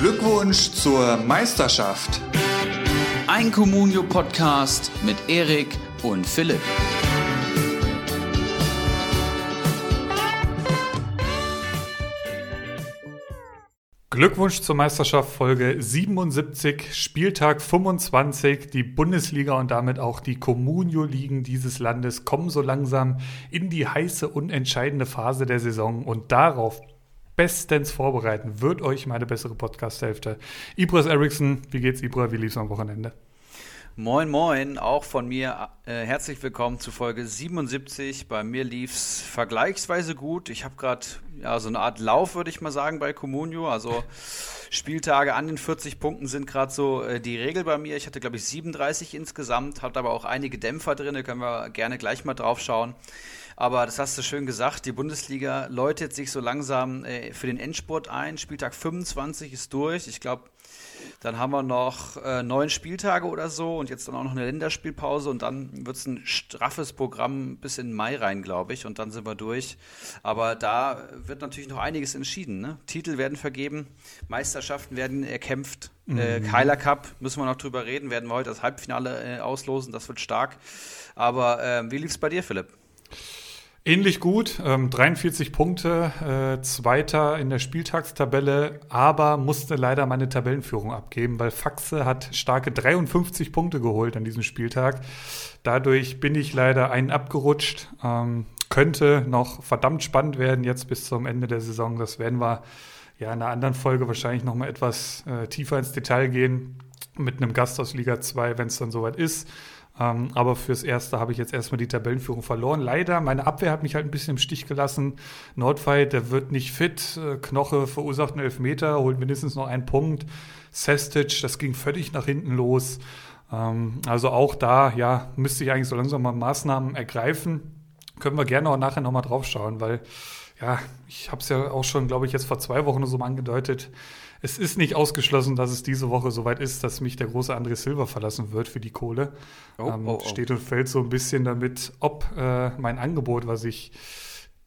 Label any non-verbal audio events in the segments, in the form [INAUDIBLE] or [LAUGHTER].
Glückwunsch zur Meisterschaft. Ein Communio-Podcast mit Erik und Philipp. Glückwunsch zur Meisterschaft Folge 77, Spieltag 25. Die Bundesliga und damit auch die Communio-Ligen dieses Landes kommen so langsam in die heiße und entscheidende Phase der Saison und darauf bestens vorbereiten wird euch meine bessere Podcast-Hälfte. Ibras Eriksson, wie geht's Ibra? Wie lief's am Wochenende? Moin, moin, auch von mir äh, herzlich willkommen zu Folge 77. Bei mir lief's vergleichsweise gut. Ich habe gerade ja, so eine Art Lauf, würde ich mal sagen, bei Comunio. Also Spieltage an den 40 Punkten sind gerade so äh, die Regel bei mir. Ich hatte, glaube ich, 37 insgesamt, hatte aber auch einige Dämpfer drin, da können wir gerne gleich mal drauf schauen. Aber das hast du schön gesagt, die Bundesliga läutet sich so langsam äh, für den Endspurt ein. Spieltag 25 ist durch. Ich glaube, dann haben wir noch äh, neun Spieltage oder so und jetzt dann auch noch eine Länderspielpause und dann wird es ein straffes Programm bis in Mai rein, glaube ich, und dann sind wir durch. Aber da wird natürlich noch einiges entschieden. Ne? Titel werden vergeben, Meisterschaften werden erkämpft. Äh, mhm. Äh, Keiler Cup müssen wir noch drüber reden, werden wir heute das Halbfinale äh, auslosen, das wird stark. Aber äh, wie lief es bei dir, Philipp? Ähnlich gut, ähm, 43 Punkte, äh, Zweiter in der Spieltagstabelle, aber musste leider meine Tabellenführung abgeben, weil Faxe hat starke 53 Punkte geholt an diesem Spieltag. Dadurch bin ich leider einen abgerutscht. Ähm, könnte noch verdammt spannend werden jetzt bis zum Ende der Saison. Das werden wir ja in einer anderen Folge wahrscheinlich noch mal etwas äh, tiefer ins Detail gehen mit einem Gast aus Liga 2, wenn es dann soweit ist. Ähm, aber fürs Erste habe ich jetzt erstmal die Tabellenführung verloren. Leider, meine Abwehr hat mich halt ein bisschen im Stich gelassen. Nordfight, der wird nicht fit. Äh, Knoche verursacht einen Elfmeter, holt mindestens noch einen Punkt. Sestic, das ging völlig nach hinten los. Ähm, also auch da, ja, müsste ich eigentlich so langsam mal Maßnahmen ergreifen. Können wir gerne auch nachher nochmal drauf schauen, weil, ja, ich habe es ja auch schon, glaube ich, jetzt vor zwei Wochen so mal angedeutet es ist nicht ausgeschlossen, dass es diese Woche soweit ist, dass mich der große André Silva verlassen wird für die Kohle. Oh, ähm, oh, oh. Steht und fällt so ein bisschen damit, ob äh, mein Angebot, was ich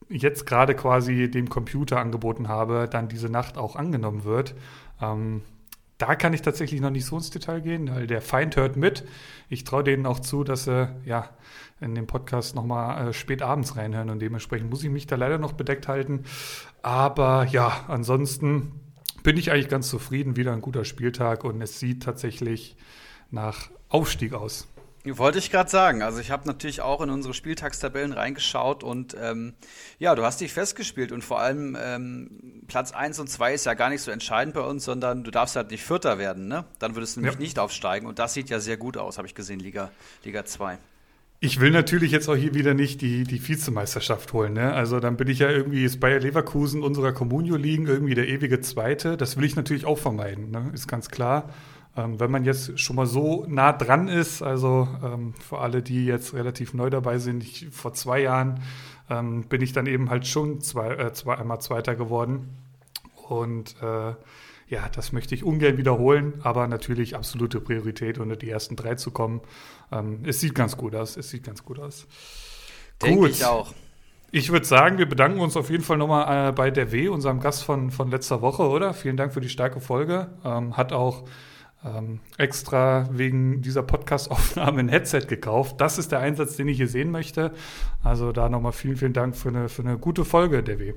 jetzt gerade quasi dem Computer angeboten habe, dann diese Nacht auch angenommen wird. Ähm, da kann ich tatsächlich noch nicht so ins Detail gehen, weil der Feind hört mit. Ich traue denen auch zu, dass sie ja in den Podcast nochmal äh, spät abends reinhören und dementsprechend muss ich mich da leider noch bedeckt halten. Aber ja, ansonsten bin ich eigentlich ganz zufrieden. Wieder ein guter Spieltag und es sieht tatsächlich nach Aufstieg aus. Wollte ich gerade sagen. Also ich habe natürlich auch in unsere Spieltagstabellen reingeschaut und ähm, ja, du hast dich festgespielt und vor allem ähm, Platz 1 und 2 ist ja gar nicht so entscheidend bei uns, sondern du darfst halt nicht Vierter werden, ne? Dann würdest du nämlich ja. nicht aufsteigen und das sieht ja sehr gut aus, habe ich gesehen, Liga, Liga 2. Ich will natürlich jetzt auch hier wieder nicht die, die Vizemeisterschaft holen. Ne? Also dann bin ich ja irgendwie ist Bayer Leverkusen unserer Communio liegen, irgendwie der ewige Zweite. Das will ich natürlich auch vermeiden, ne? ist ganz klar. Ähm, wenn man jetzt schon mal so nah dran ist, also ähm, für alle, die jetzt relativ neu dabei sind, ich, vor zwei Jahren ähm, bin ich dann eben halt schon zwei, äh, zwei, einmal Zweiter geworden. Und äh, ja, das möchte ich ungern wiederholen, aber natürlich absolute Priorität, unter die ersten drei zu kommen. Ähm, es sieht ganz gut aus. Es sieht ganz gut aus. Denke ich auch. Ich würde sagen, wir bedanken uns auf jeden Fall nochmal äh, bei der W, unserem Gast von, von letzter Woche, oder? Vielen Dank für die starke Folge. Ähm, hat auch ähm, extra wegen dieser Podcast-Aufnahme ein Headset gekauft. Das ist der Einsatz, den ich hier sehen möchte. Also da nochmal vielen, vielen Dank für eine, für eine gute Folge, der W.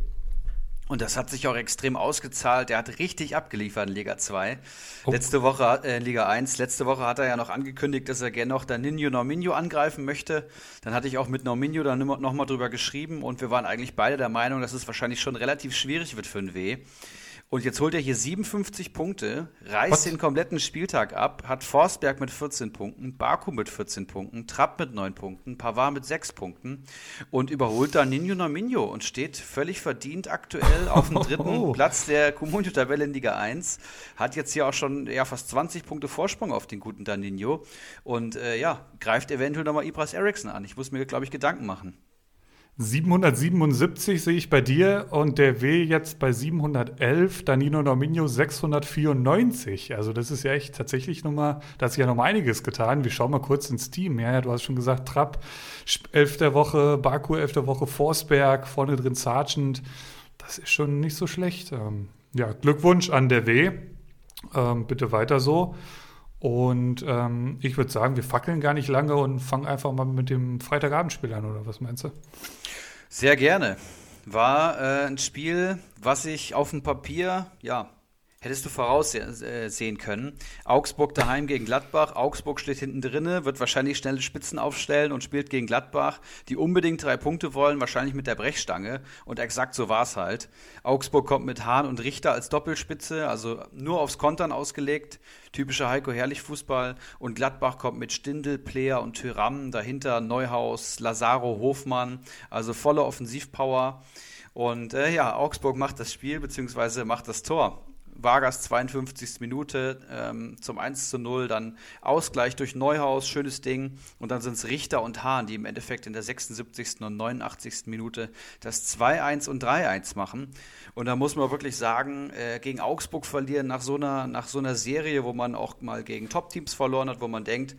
Und das hat sich auch extrem ausgezahlt. Der hat richtig abgeliefert in Liga 2. Oh. Letzte Woche, äh, Liga 1, letzte Woche hat er ja noch angekündigt, dass er gerne noch Daninho Norminho angreifen möchte. Dann hatte ich auch mit Norminho dann nochmal drüber geschrieben und wir waren eigentlich beide der Meinung, dass es wahrscheinlich schon relativ schwierig wird für ein W. Und jetzt holt er hier 57 Punkte, reißt Was? den kompletten Spieltag ab, hat Forsberg mit 14 Punkten, Baku mit 14 Punkten, Trapp mit 9 Punkten, Pavard mit 6 Punkten und überholt dann Nino Nominho und steht völlig verdient aktuell auf dem [LAUGHS] dritten oh. Platz der Comunio-Tabelle in Liga 1. Hat jetzt hier auch schon ja, fast 20 Punkte Vorsprung auf den guten Daninho und äh, ja, greift eventuell nochmal Ibras Eriksson an. Ich muss mir, glaube ich, Gedanken machen. 777 sehe ich bei dir und der W jetzt bei 711, Danilo Nominio 694. Also das ist ja echt tatsächlich nochmal, da hat sich ja nochmal einiges getan. Wir schauen mal kurz ins Team. Ja, du hast schon gesagt, Trapp, 11. Woche, Baku 11. Woche, Forsberg, vorne drin Sargent. Das ist schon nicht so schlecht. Ähm, ja, Glückwunsch an der W. Ähm, bitte weiter so. Und ähm, ich würde sagen, wir fackeln gar nicht lange und fangen einfach mal mit dem Freitagabendspiel an, oder was meinst du? Sehr gerne. War äh, ein Spiel, was ich auf dem Papier, ja, hättest du voraussehen können. Augsburg daheim gegen Gladbach. Augsburg steht hinten drinne, wird wahrscheinlich schnelle Spitzen aufstellen und spielt gegen Gladbach, die unbedingt drei Punkte wollen, wahrscheinlich mit der Brechstange. Und exakt so war es halt. Augsburg kommt mit Hahn und Richter als Doppelspitze, also nur aufs Kontern ausgelegt. Typischer Heiko Herrlich Fußball. Und Gladbach kommt mit Stindl, Player und Tyram. Dahinter Neuhaus, Lazaro, Hofmann. Also volle Offensivpower. Und äh, ja, Augsburg macht das Spiel bzw. macht das Tor. Vargas 52. Minute ähm, zum 1 zu 0, dann Ausgleich durch Neuhaus, schönes Ding. Und dann sind es Richter und Hahn, die im Endeffekt in der 76. und 89. Minute das 2-1 und 3-1 machen. Und da muss man wirklich sagen, äh, gegen Augsburg verlieren nach so, einer, nach so einer Serie, wo man auch mal gegen Top-Teams verloren hat, wo man denkt,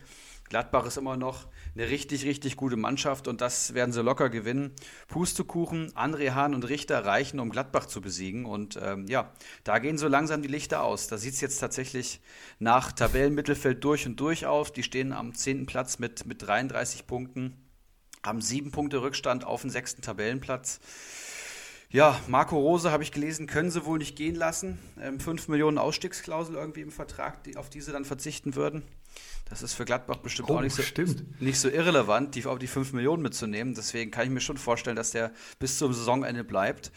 Gladbach ist immer noch eine richtig, richtig gute Mannschaft und das werden sie locker gewinnen. Pustekuchen, André Hahn und Richter reichen, um Gladbach zu besiegen. Und ähm, ja, da gehen so langsam die Lichter aus. Da sieht es jetzt tatsächlich nach Tabellenmittelfeld durch und durch aus. Die stehen am 10. Platz mit, mit 33 Punkten, haben sieben Punkte Rückstand auf den sechsten Tabellenplatz. Ja, Marco Rose habe ich gelesen, können sie wohl nicht gehen lassen. Ähm, 5 Millionen Ausstiegsklausel irgendwie im Vertrag, die, auf die sie dann verzichten würden. Das ist für Gladbach bestimmt oh, auch nicht so, nicht so irrelevant, die, auf die 5 Millionen mitzunehmen. Deswegen kann ich mir schon vorstellen, dass der bis zum Saisonende bleibt.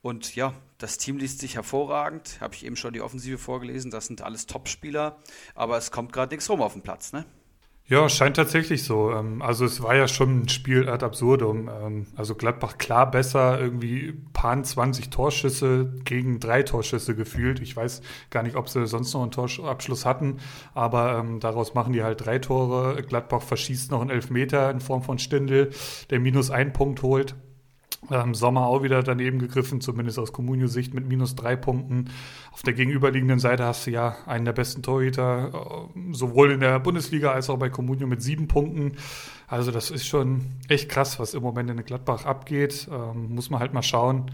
Und ja, das Team liest sich hervorragend. Habe ich eben schon die Offensive vorgelesen. Das sind alles Topspieler. Aber es kommt gerade nichts rum auf den Platz, ne? Ja, scheint tatsächlich so. Ähm, also es war ja schon ein Spiel ad absurdum. Ähm, also Gladbach klar besser, irgendwie paar 20 Torschüsse gegen drei Torschüsse gefühlt. Ich weiß gar nicht, ob sie sonst noch einen Torabschluss hatten, aber ähm, daraus machen die halt drei Tore. Gladbach verschießt noch einen Elfmeter in Form von Stindel, der minus einen Punkt holt. Ähm, Sommer auch wieder daneben gegriffen, zumindest aus Comunio-Sicht mit minus drei Punkten. Auf der gegenüberliegenden Seite hast du ja einen der besten Torhüter, äh, sowohl in der Bundesliga als auch bei Comunio mit sieben Punkten. Also das ist schon echt krass, was im Moment in Gladbach abgeht. Ähm, muss man halt mal schauen,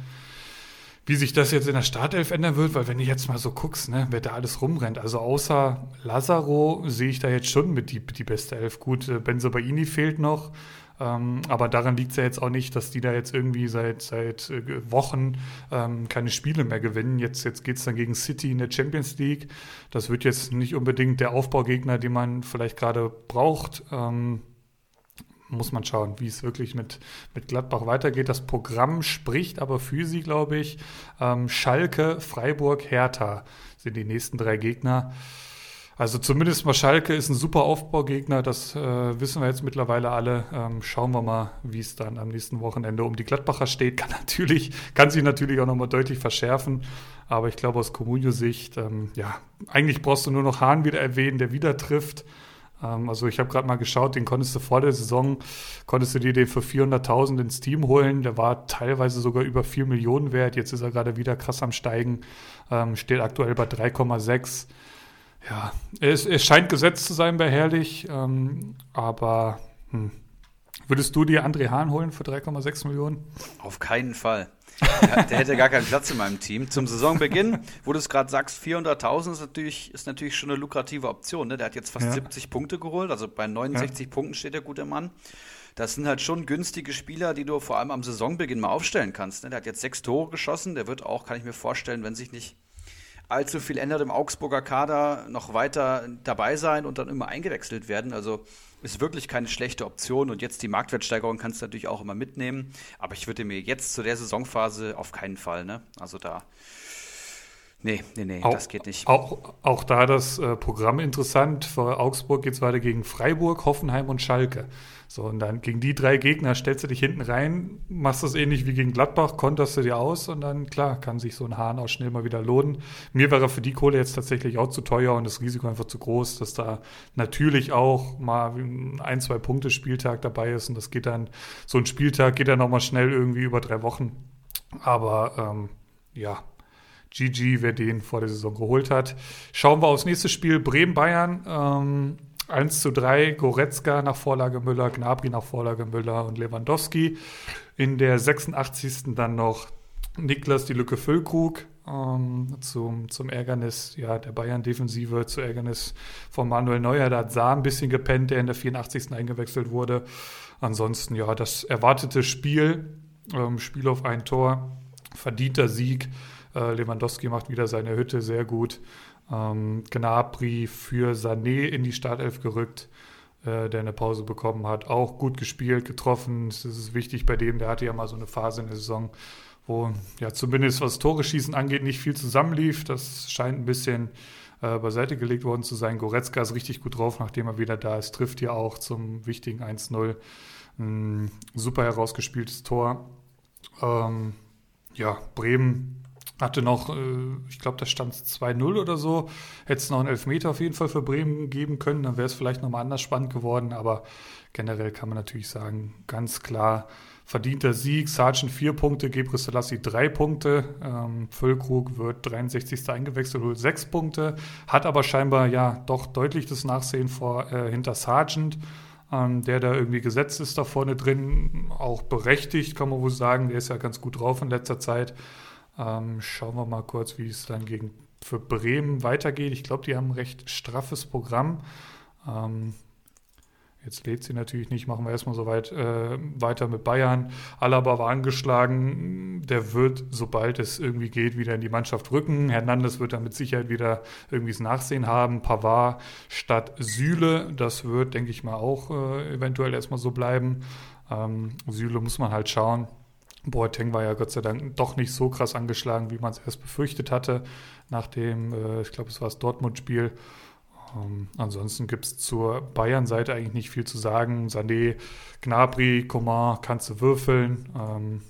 wie sich das jetzt in der Startelf ändern wird, weil wenn du jetzt mal so guckst, ne, wer da alles rumrennt, also außer Lazaro sehe ich da jetzt schon mit die, die beste Elf. Gut, äh, Benzobaini fehlt noch. Ähm, aber daran liegt es ja jetzt auch nicht, dass die da jetzt irgendwie seit, seit äh, Wochen ähm, keine Spiele mehr gewinnen. Jetzt, jetzt geht es dann gegen City in der Champions League. Das wird jetzt nicht unbedingt der Aufbaugegner, den man vielleicht gerade braucht. Ähm, muss man schauen, wie es wirklich mit, mit Gladbach weitergeht. Das Programm spricht aber für sie, glaube ich. Ähm, Schalke, Freiburg, Hertha sind die nächsten drei Gegner. Also zumindest mal Schalke ist ein super Aufbaugegner, das äh, wissen wir jetzt mittlerweile alle. Ähm, schauen wir mal, wie es dann am nächsten Wochenende um die Gladbacher steht. Kann [LAUGHS] natürlich, kann sich natürlich auch nochmal deutlich verschärfen. Aber ich glaube aus Comunio-Sicht, ähm, ja, eigentlich brauchst du nur noch Hahn wieder erwähnen, der wieder trifft. Ähm, also ich habe gerade mal geschaut, den konntest du vor der Saison, konntest du dir den für 400.000 ins Team holen. Der war teilweise sogar über 4 Millionen wert. Jetzt ist er gerade wieder krass am Steigen. Ähm, steht aktuell bei 3,6 ja, es, es scheint gesetzt zu sein bei Herrlich, ähm, aber hm. würdest du dir André Hahn holen für 3,6 Millionen? Auf keinen Fall. Der, der, hätte gar keinen Platz in meinem Team. Zum Saisonbeginn, wo du es gerade sagst, 400.000 ist natürlich, ist natürlich schon eine lukrative Option. Ne? Der hat jetzt fast ja. 70 Punkte geholt, also bei 69 ja. Punkten steht der gute Mann. Das sind halt schon günstige Spieler, die du vor allem am Saisonbeginn mal aufstellen kannst. Ne? Der hat jetzt sechs Tore geschossen, der wird auch, kann ich mir vorstellen, wenn sich nicht allzu viel ändert im Augsburger Kader, noch weiter dabei sein und dann immer eingewechselt werden. Also ist wirklich keine schlechte Option und jetzt die Marktwertsteigerung kannst du natürlich auch immer mitnehmen. Aber ich würde mir jetzt zu der Saisonphase auf keinen Fall, ne? Also da. Nee, nee, nee, auch, das geht nicht. Auch, auch da das äh, Programm interessant. Für Augsburg geht es weiter gegen Freiburg, Hoffenheim und Schalke. So, und dann gegen die drei Gegner stellst du dich hinten rein, machst das ähnlich wie gegen Gladbach, konterst du dir aus und dann, klar, kann sich so ein Hahn auch schnell mal wieder lohnen. Mir wäre für die Kohle jetzt tatsächlich auch zu teuer und das Risiko einfach zu groß, dass da natürlich auch mal ein, zwei Punkte Spieltag dabei ist und das geht dann, so ein Spieltag geht dann nochmal schnell irgendwie über drei Wochen. Aber ähm, ja, GG, wer den vor der Saison geholt hat. Schauen wir aufs nächste Spiel, Bremen-Bayern. Ähm, 1 zu 3 Goretzka nach Vorlage Müller, Gnabry nach Vorlage Müller und Lewandowski. In der 86. dann noch Niklas die Lücke Füllkrug ähm, zum, zum Ärgernis ja, der Bayern-Defensive, zu Ärgernis von Manuel Neuer. Da hat Saar ein bisschen gepennt, der in der 84. eingewechselt wurde. Ansonsten, ja, das erwartete Spiel, ähm, Spiel auf ein Tor, verdienter Sieg. Äh, Lewandowski macht wieder seine Hütte sehr gut. Ähm, Gnabry für Sané in die Startelf gerückt, äh, der eine Pause bekommen hat. Auch gut gespielt, getroffen. Das ist wichtig bei dem. Der hatte ja mal so eine Phase in der Saison, wo ja zumindest was Tore schießen angeht, nicht viel zusammenlief. Das scheint ein bisschen äh, beiseite gelegt worden zu sein. Goretzka ist richtig gut drauf, nachdem er wieder da ist. Trifft hier auch zum wichtigen 1-0. Ein super herausgespieltes Tor. Ähm, ja, Bremen hatte noch, äh, ich glaube, da stand 2-0 oder so. Hätte es noch einen Elfmeter auf jeden Fall für Bremen geben können, dann wäre es vielleicht nochmal anders spannend geworden. Aber generell kann man natürlich sagen, ganz klar verdienter Sieg. Sargent vier Punkte, Gebre Selassie drei Punkte. Ähm, Füllkrug wird 63. eingewechselt, holt sechs Punkte. Hat aber scheinbar ja doch deutlich das Nachsehen vor, äh, hinter Sargent. Ähm, der da irgendwie gesetzt ist da vorne drin, auch berechtigt, kann man wohl sagen. Der ist ja ganz gut drauf in letzter Zeit. Ähm, schauen wir mal kurz, wie es dann gegen für Bremen weitergeht. Ich glaube, die haben ein recht straffes Programm. Ähm, Jetzt lädt sie natürlich nicht, machen wir erstmal so weit äh, weiter mit Bayern. Alaba war angeschlagen, der wird, sobald es irgendwie geht, wieder in die Mannschaft rücken. Hernandez wird dann mit Sicherheit wieder irgendwie das Nachsehen haben. Pavard statt Süle, das wird, denke ich mal, auch äh, eventuell erstmal so bleiben. Ähm, Süle muss man halt schauen. Boateng war ja Gott sei Dank doch nicht so krass angeschlagen, wie man es erst befürchtet hatte, nach dem, äh, ich glaube, es war das Dortmund-Spiel. Ähm, ansonsten gibt es zur Bayern-Seite eigentlich nicht viel zu sagen. Sané, Gnabry, Coman kannst du würfeln. Ähm,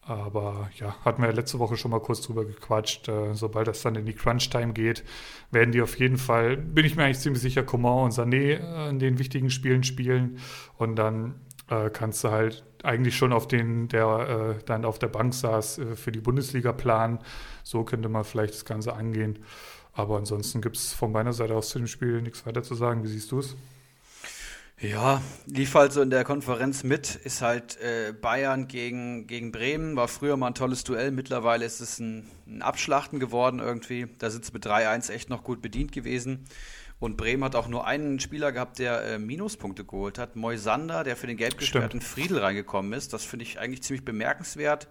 aber ja, hatten wir ja letzte Woche schon mal kurz drüber gequatscht. Äh, sobald das dann in die Crunch-Time geht, werden die auf jeden Fall, bin ich mir eigentlich ziemlich sicher, Coman und Sané äh, in den wichtigen Spielen spielen. Und dann äh, kannst du halt eigentlich schon auf den, der äh, dann auf der Bank saß, äh, für die Bundesliga planen. So könnte man vielleicht das Ganze angehen. Aber ansonsten gibt es von meiner Seite aus zu dem Spiel nichts weiter zu sagen. Wie siehst du es? Ja, lief halt so in der Konferenz mit, ist halt äh, Bayern gegen, gegen Bremen, war früher mal ein tolles Duell, mittlerweile ist es ein, ein Abschlachten geworden irgendwie. Da sind sie mit 3-1 echt noch gut bedient gewesen. Und Bremen hat auch nur einen Spieler gehabt, der äh, Minuspunkte geholt hat. Moisander, der für den gelb gesperrten Friedel reingekommen ist. Das finde ich eigentlich ziemlich bemerkenswert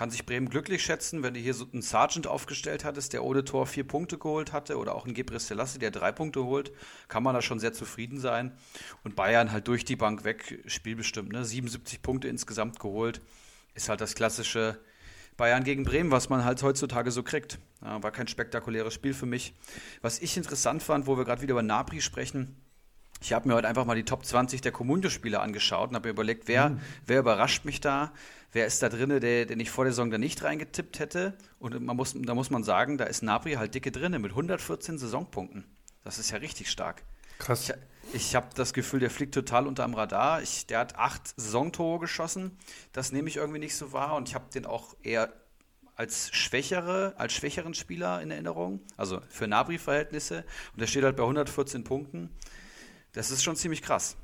kann sich Bremen glücklich schätzen, wenn du hier so einen Sergeant aufgestellt hattest, der ohne Tor vier Punkte geholt hatte, oder auch einen Gebris Selassie, der drei Punkte holt, kann man da schon sehr zufrieden sein. Und Bayern halt durch die Bank weg, spielbestimmt, ne? 77 Punkte insgesamt geholt. Ist halt das klassische Bayern gegen Bremen, was man halt heutzutage so kriegt. Ja, war kein spektakuläres Spiel für mich. Was ich interessant fand, wo wir gerade wieder über Napri sprechen, ich habe mir heute einfach mal die Top 20 der Kommunio-Spieler angeschaut und habe mir überlegt, wer, mhm. wer überrascht mich da? wer ist da drin, der, den ich vor der Saison da nicht reingetippt hätte. Und man muss, da muss man sagen, da ist Nabri halt dicke drin mit 114 Saisonpunkten. Das ist ja richtig stark. Krass. Ich, ich habe das Gefühl, der fliegt total unter dem Radar. Ich, der hat acht Saisontore geschossen. Das nehme ich irgendwie nicht so wahr. Und ich habe den auch eher als schwächere, als schwächeren Spieler in Erinnerung. Also für Nabri-Verhältnisse. Und der steht halt bei 114 Punkten. Das ist schon ziemlich krass.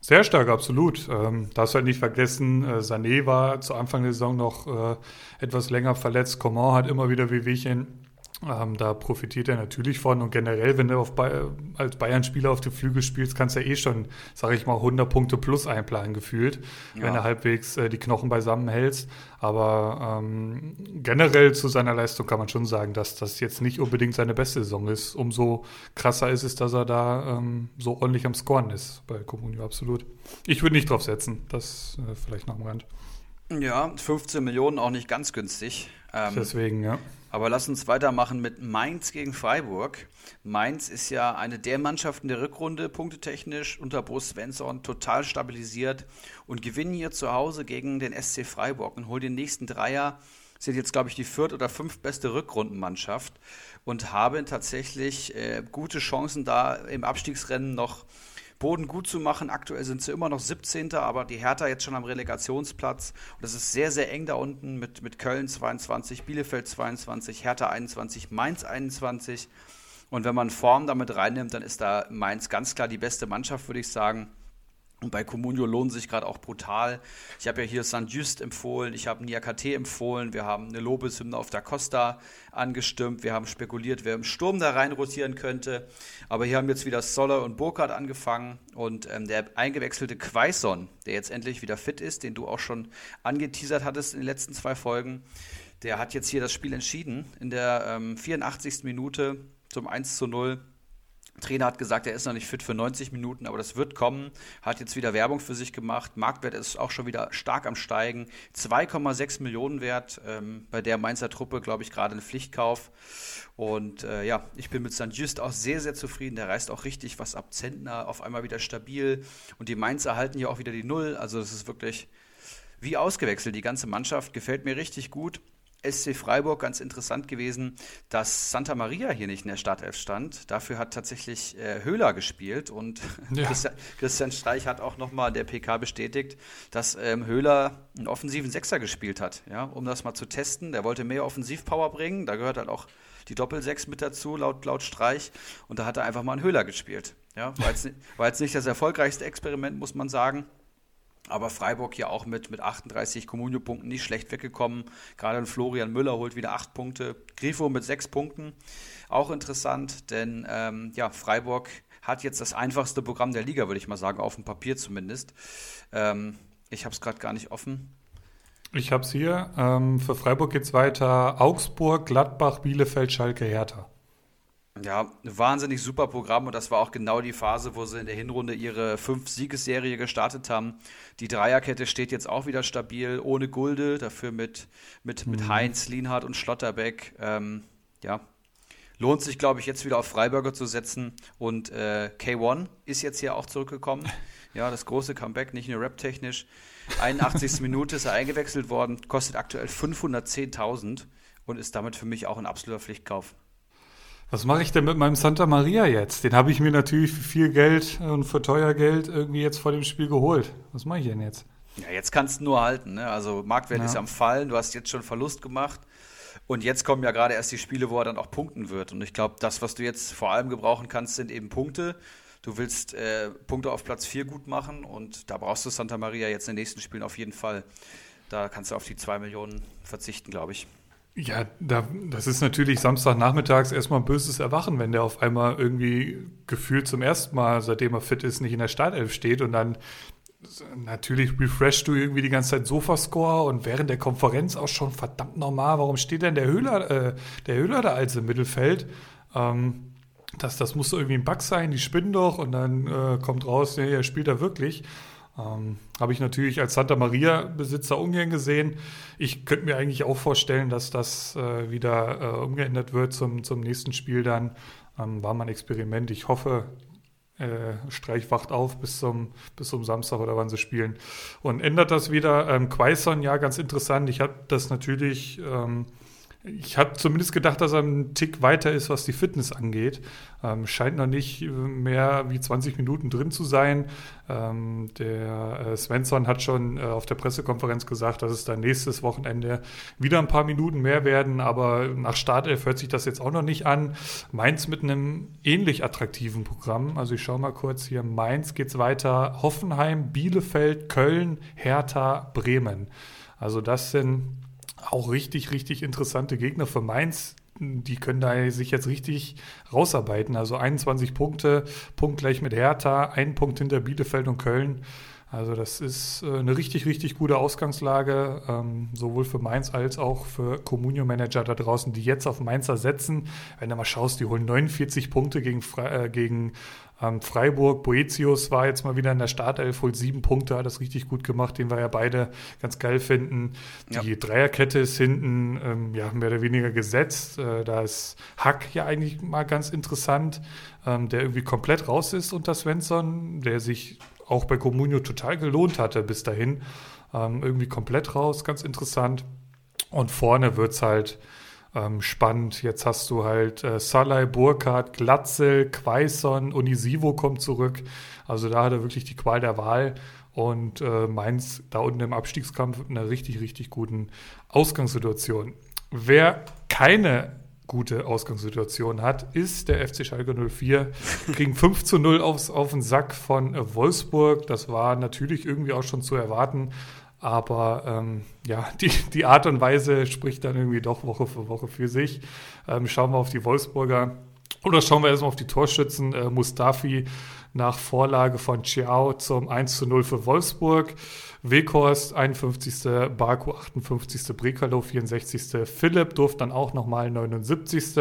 Sehr stark, absolut. Ähm, darfst halt nicht vergessen, äh, Sané war zu Anfang der Saison noch äh, etwas länger verletzt. Coman hat immer wieder Wehwehchen. Ähm, da profitiert er natürlich von. Und generell, wenn du auf Bay als Bayern-Spieler auf den Flügel spielst, kannst du ja eh schon, sage ich mal, 100 Punkte plus einplanen gefühlt, ja. wenn du halbwegs äh, die Knochen beisammen hältst. Aber ähm, generell zu seiner Leistung kann man schon sagen, dass das jetzt nicht unbedingt seine beste Saison ist. Umso krasser ist es, dass er da ähm, so ordentlich am Scoren ist bei Comunio, absolut. Ich würde nicht drauf setzen, das äh, vielleicht noch am Rand. Ja, 15 Millionen auch nicht ganz günstig. Ähm, Deswegen, ja. Aber lass uns weitermachen mit Mainz gegen Freiburg. Mainz ist ja eine der Mannschaften der Rückrunde, punktetechnisch unter Bruce Svensson total stabilisiert und gewinnen hier zu Hause gegen den SC Freiburg und holen den nächsten Dreier. Sind jetzt, glaube ich, die viert oder fünftbeste Rückrundenmannschaft und haben tatsächlich äh, gute Chancen, da im Abstiegsrennen noch Boden gut zu machen. Aktuell sind sie immer noch 17. aber die Hertha jetzt schon am Relegationsplatz. Und es ist sehr, sehr eng da unten mit, mit Köln 22, Bielefeld 22, Hertha 21, Mainz 21. Und wenn man Form damit reinnimmt, dann ist da Mainz ganz klar die beste Mannschaft, würde ich sagen. Und bei Comunio lohnen sich gerade auch brutal. Ich habe ja hier St. Just empfohlen, ich habe Niakate empfohlen, wir haben eine Lobeshymne auf der Costa angestimmt, wir haben spekuliert, wer im Sturm da rein rotieren könnte. Aber hier haben jetzt wieder Soller und Burkhardt angefangen und ähm, der eingewechselte Quaison, der jetzt endlich wieder fit ist, den du auch schon angeteasert hattest in den letzten zwei Folgen, der hat jetzt hier das Spiel entschieden in der ähm, 84. Minute zum 1 zu 0 Trainer hat gesagt, er ist noch nicht fit für 90 Minuten, aber das wird kommen. Hat jetzt wieder Werbung für sich gemacht. Marktwert ist auch schon wieder stark am Steigen. 2,6 Millionen wert. Ähm, bei der Mainzer Truppe, glaube ich, gerade ein Pflichtkauf. Und äh, ja, ich bin mit St. Just auch sehr, sehr zufrieden. Der reißt auch richtig was ab. Zentner auf einmal wieder stabil. Und die Mainzer halten hier auch wieder die Null. Also, das ist wirklich wie ausgewechselt. Die ganze Mannschaft gefällt mir richtig gut. SC Freiburg ganz interessant gewesen, dass Santa Maria hier nicht in der Startelf stand. Dafür hat tatsächlich äh, Höhler gespielt und [LAUGHS] ja. Christian, Christian, Streich hat auch nochmal der PK bestätigt, dass ähm, Höhler einen offensiven Sechser gespielt hat, ja, um das mal zu testen. Der wollte mehr Offensivpower bringen, da gehört halt auch die Doppelsechs mit dazu, laut, laut Streich. Und da hat er einfach mal einen Höhler gespielt. Ja, war jetzt, war jetzt nicht das erfolgreichste Experiment, muss man sagen. Aber Freiburg ja auch mit, mit 38 Kommunio-Punkten nicht schlecht weggekommen. Gerade Florian Müller holt wieder 8 Punkte. Grifo mit 6 Punkten. Auch interessant, denn ähm, ja, Freiburg hat jetzt das einfachste Programm der Liga, würde ich mal sagen, auf dem Papier zumindest. Ähm, ich habe es gerade gar nicht offen. Ich habe es hier. Ähm, für Freiburg geht es weiter. Augsburg, Gladbach, Bielefeld, Schalke, Hertha. Ja, wahnsinnig super Programm und das war auch genau die Phase, wo sie in der Hinrunde ihre Fünf-Siegesserie gestartet haben. Die Dreierkette steht jetzt auch wieder stabil, ohne Gulde, dafür mit, mit, mit mhm. Heinz, Lienhardt und Schlotterbeck. Ähm, ja, lohnt sich, glaube ich, jetzt wieder auf Freiburger zu setzen. Und äh, K1 ist jetzt hier auch zurückgekommen. [LAUGHS] Ja, das große Comeback, nicht nur rap-technisch. 81. [LAUGHS] Minute ist er eingewechselt worden, kostet aktuell 510.000 und ist damit für mich auch ein absoluter Pflichtkauf. Was mache ich denn mit meinem Santa Maria jetzt? Den habe ich mir natürlich für viel Geld und für teuer Geld irgendwie jetzt vor dem Spiel geholt. Was mache ich denn jetzt? Ja, jetzt kannst du nur halten. Ne? Also Marktwert ja. ist am Fallen, du hast jetzt schon Verlust gemacht. Und jetzt kommen ja gerade erst die Spiele, wo er dann auch punkten wird. Und ich glaube, das, was du jetzt vor allem gebrauchen kannst, sind eben Punkte. Du willst äh, Punkte auf Platz 4 gut machen und da brauchst du Santa Maria jetzt in den nächsten Spielen auf jeden Fall. Da kannst du auf die 2 Millionen verzichten, glaube ich. Ja, da, das ist natürlich Samstagnachmittags erstmal ein böses Erwachen, wenn der auf einmal irgendwie gefühlt zum ersten Mal, seitdem er fit ist, nicht in der Startelf steht und dann natürlich refreshst du irgendwie die ganze Zeit Sofascore und während der Konferenz auch schon verdammt normal, warum steht denn der Höhler, äh, der Höhler da als im Mittelfeld? Ähm, das, das muss irgendwie ein Bug sein, die spinnen doch und dann äh, kommt raus, nee, er spielt da wirklich. Ähm, Habe ich natürlich als Santa Maria-Besitzer ungern gesehen. Ich könnte mir eigentlich auch vorstellen, dass das äh, wieder äh, umgeändert wird zum, zum nächsten Spiel dann. Ähm, war mal ein Experiment. Ich hoffe, äh, Streich wacht auf bis zum, bis zum Samstag oder wann sie spielen. Und ändert das wieder. Ähm, Quaison, ja, ganz interessant. Ich habe das natürlich. Ähm, ich habe zumindest gedacht, dass er einen Tick weiter ist, was die Fitness angeht. Ähm, scheint noch nicht mehr wie 20 Minuten drin zu sein. Ähm, der äh, Svensson hat schon äh, auf der Pressekonferenz gesagt, dass es dann nächstes Wochenende wieder ein paar Minuten mehr werden, aber nach Startelf hört sich das jetzt auch noch nicht an. Mainz mit einem ähnlich attraktiven Programm. Also ich schaue mal kurz hier. Mainz geht es weiter. Hoffenheim, Bielefeld, Köln, Hertha, Bremen. Also das sind auch richtig, richtig interessante Gegner für Mainz. Die können da sich jetzt richtig rausarbeiten. Also 21 Punkte, punktgleich mit Hertha, ein Punkt hinter Bielefeld und Köln. Also das ist äh, eine richtig, richtig gute Ausgangslage, ähm, sowohl für Mainz als auch für Communio-Manager da draußen, die jetzt auf Mainzer setzen. Wenn du mal schaust, die holen 49 Punkte gegen, äh, gegen ähm, Freiburg, Boetius war jetzt mal wieder in der Startelf, holt sieben Punkte, hat das richtig gut gemacht, den wir ja beide ganz geil finden. Die ja. Dreierkette ist hinten ähm, ja, mehr oder weniger gesetzt. Äh, da ist Hack ja eigentlich mal ganz interessant, ähm, der irgendwie komplett raus ist unter Svensson, der sich auch bei Comunio total gelohnt hatte bis dahin. Ähm, irgendwie komplett raus, ganz interessant. Und vorne wird es halt ähm, spannend. Jetzt hast du halt äh, Salai, Burkhardt, Glatzel, Quaison, Unisivo kommt zurück. Also da hat er wirklich die Qual der Wahl. Und äh, Mainz da unten im Abstiegskampf mit einer richtig, richtig guten Ausgangssituation. Wer keine gute Ausgangssituation hat, ist der FC Schalke 04. Kriegen 5 zu 0 aufs, auf den Sack von äh, Wolfsburg. Das war natürlich irgendwie auch schon zu erwarten. Aber ähm, ja, [LAUGHS] die, die Art und Weise spricht dann irgendwie doch Woche für Woche für sich. Ähm, schauen wir auf die Wolfsburger. Oder schauen wir erstmal auf die Torschützen. Äh, Mustafi nach Vorlage von Chiao zum 1 zu 0 für Wolfsburg. Weghorst 51. Baku 58. Brekalo 64. Philipp durfte dann auch nochmal 79.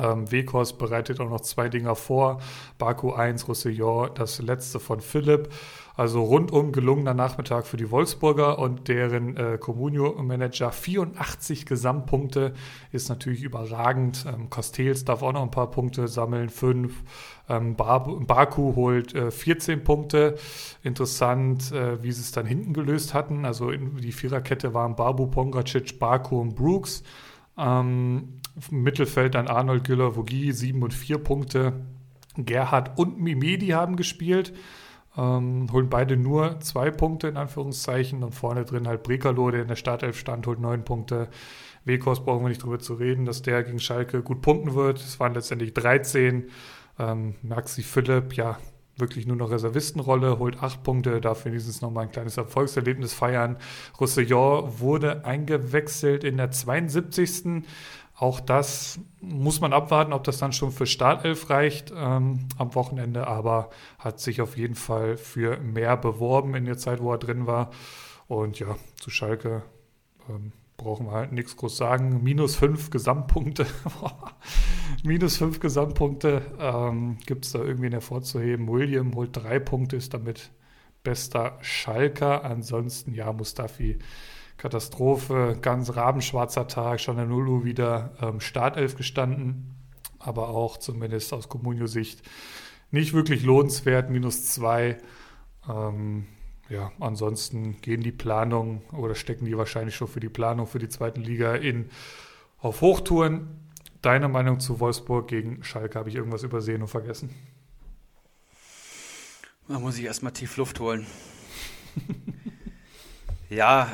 Ähm, Weghorst bereitet auch noch zwei Dinger vor. Baku 1, Roussillon, das letzte von Philipp. Also rundum gelungener Nachmittag für die Wolfsburger und deren äh, Comunio-Manager. 84 Gesamtpunkte ist natürlich überragend. Ähm, Castells darf auch noch ein paar Punkte sammeln, fünf. Ähm, Baku holt äh, 14 Punkte. Interessant, äh, wie sie es dann hinten gelöst hatten. Also in, die Viererkette waren Babu, Pongracic, Baku und Brooks. Ähm, Mittelfeld dann Arnold Güller, Vogie, 7 und 4 Punkte. Gerhard und Mimedi haben gespielt. Ähm, holen beide nur zwei Punkte in Anführungszeichen und vorne drin halt Brekalo, der in der Startelf stand, holt neun Punkte. Wekos brauchen wir nicht drüber zu reden, dass der gegen Schalke gut punkten wird. Es waren letztendlich 13. Ähm, Maxi Philipp, ja, wirklich nur noch Reservistenrolle, holt acht Punkte, darf wenigstens nochmal ein kleines Erfolgserlebnis feiern. Roussillon wurde eingewechselt in der 72. Auch das muss man abwarten, ob das dann schon für Startelf reicht ähm, am Wochenende, aber hat sich auf jeden Fall für mehr beworben in der Zeit, wo er drin war. Und ja, zu Schalke ähm, brauchen wir halt nichts groß sagen. Minus fünf Gesamtpunkte. [LAUGHS] Minus fünf Gesamtpunkte ähm, gibt es da irgendwie hervorzuheben. William holt drei Punkte, ist damit bester Schalker. Ansonsten, ja, Mustafi Katastrophe, ganz rabenschwarzer Tag, schon 0 Uhr wieder ähm, Startelf gestanden, aber auch zumindest aus Comunio-Sicht nicht wirklich lohnenswert, minus zwei. Ähm, ja, ansonsten gehen die Planungen oder stecken die wahrscheinlich schon für die Planung für die zweiten Liga in auf Hochtouren. Deine Meinung zu Wolfsburg gegen Schalke? Habe ich irgendwas übersehen und vergessen? Da muss ich erstmal tief Luft holen. [LAUGHS] ja,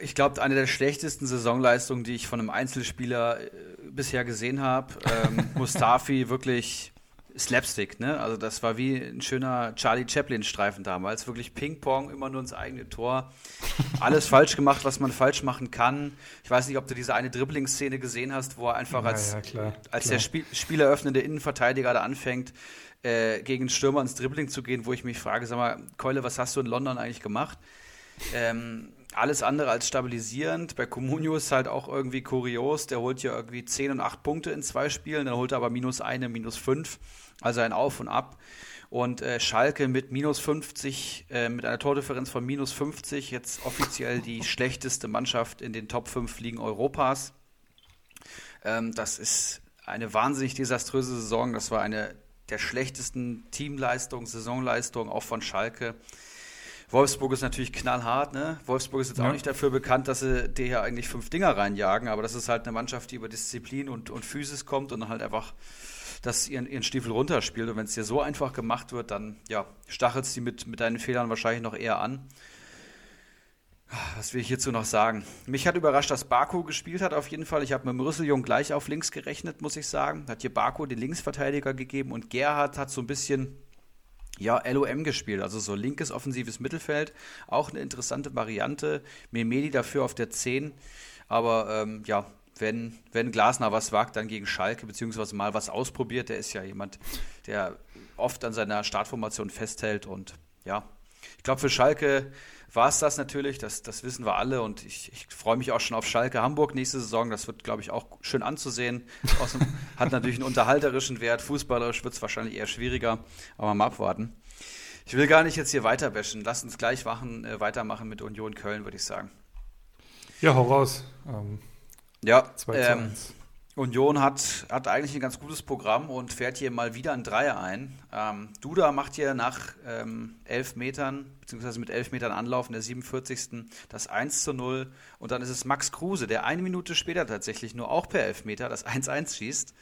ich glaube, eine der schlechtesten Saisonleistungen, die ich von einem Einzelspieler äh, bisher gesehen habe. Ähm, [LAUGHS] Mustafi wirklich Slapstick, ne? Also das war wie ein schöner Charlie Chaplin-Streifen damals. Wirklich Ping-Pong, immer nur ins eigene Tor. Alles falsch gemacht, was man falsch machen kann. Ich weiß nicht, ob du diese eine Dribbling-Szene gesehen hast, wo er einfach ja, als, ja, klar, als klar. der Spiel, spieleröffnende Innenverteidiger da anfängt, äh, gegen Stürmer ins Dribbling zu gehen, wo ich mich frage, sag mal, Keule, was hast du in London eigentlich gemacht? Ähm, alles andere als stabilisierend. Bei Comunio ist halt auch irgendwie kurios. Der holt ja irgendwie 10 und 8 Punkte in zwei Spielen, dann holt er aber minus eine, minus 5. Also ein Auf und Ab. Und äh, Schalke mit minus 50, äh, mit einer Tordifferenz von minus 50, jetzt offiziell die schlechteste Mannschaft in den Top 5 Ligen Europas. Ähm, das ist eine wahnsinnig desaströse Saison. Das war eine der schlechtesten Teamleistungen, Saisonleistungen auch von Schalke. Wolfsburg ist natürlich knallhart, ne? Wolfsburg ist jetzt ja. auch nicht dafür bekannt, dass sie dir ja eigentlich fünf Dinger reinjagen, aber das ist halt eine Mannschaft, die über Disziplin und, und Physis kommt und dann halt einfach das ihren, ihren Stiefel runterspielt. Und wenn es dir so einfach gemacht wird, dann ja, stachelt sie mit, mit deinen Fehlern wahrscheinlich noch eher an. Was will ich hierzu noch sagen? Mich hat überrascht, dass Baku gespielt hat, auf jeden Fall. Ich habe mit dem Rüsseljung gleich auf links gerechnet, muss ich sagen. Hat hier Baku den Linksverteidiger gegeben und Gerhard hat so ein bisschen ja, LOM gespielt, also so linkes offensives Mittelfeld. Auch eine interessante Variante. Memedi dafür auf der 10. Aber ähm, ja, wenn, wenn Glasner was wagt, dann gegen Schalke, beziehungsweise mal was ausprobiert, der ist ja jemand, der oft an seiner Startformation festhält. Und ja, ich glaube, für Schalke war es das natürlich, das, das wissen wir alle und ich, ich freue mich auch schon auf Schalke Hamburg nächste Saison. Das wird, glaube ich, auch schön anzusehen. Außerdem [LAUGHS] hat natürlich einen unterhalterischen Wert. Fußballerisch wird es wahrscheinlich eher schwieriger, aber mal abwarten. Ich will gar nicht jetzt hier weiter wäschen. Lass uns gleich machen, äh, weitermachen mit Union Köln, würde ich sagen. Ja, hau raus. Ähm, ja, 2 zu ähm, 1. Union hat, hat eigentlich ein ganz gutes Programm und fährt hier mal wieder ein Dreier ein. Ähm, Duda macht hier nach ähm, elf Metern, beziehungsweise mit elf Metern Anlauf in der 47. das 1 zu 0. Und dann ist es Max Kruse, der eine Minute später tatsächlich nur auch per Elfmeter das 1-1 schießt.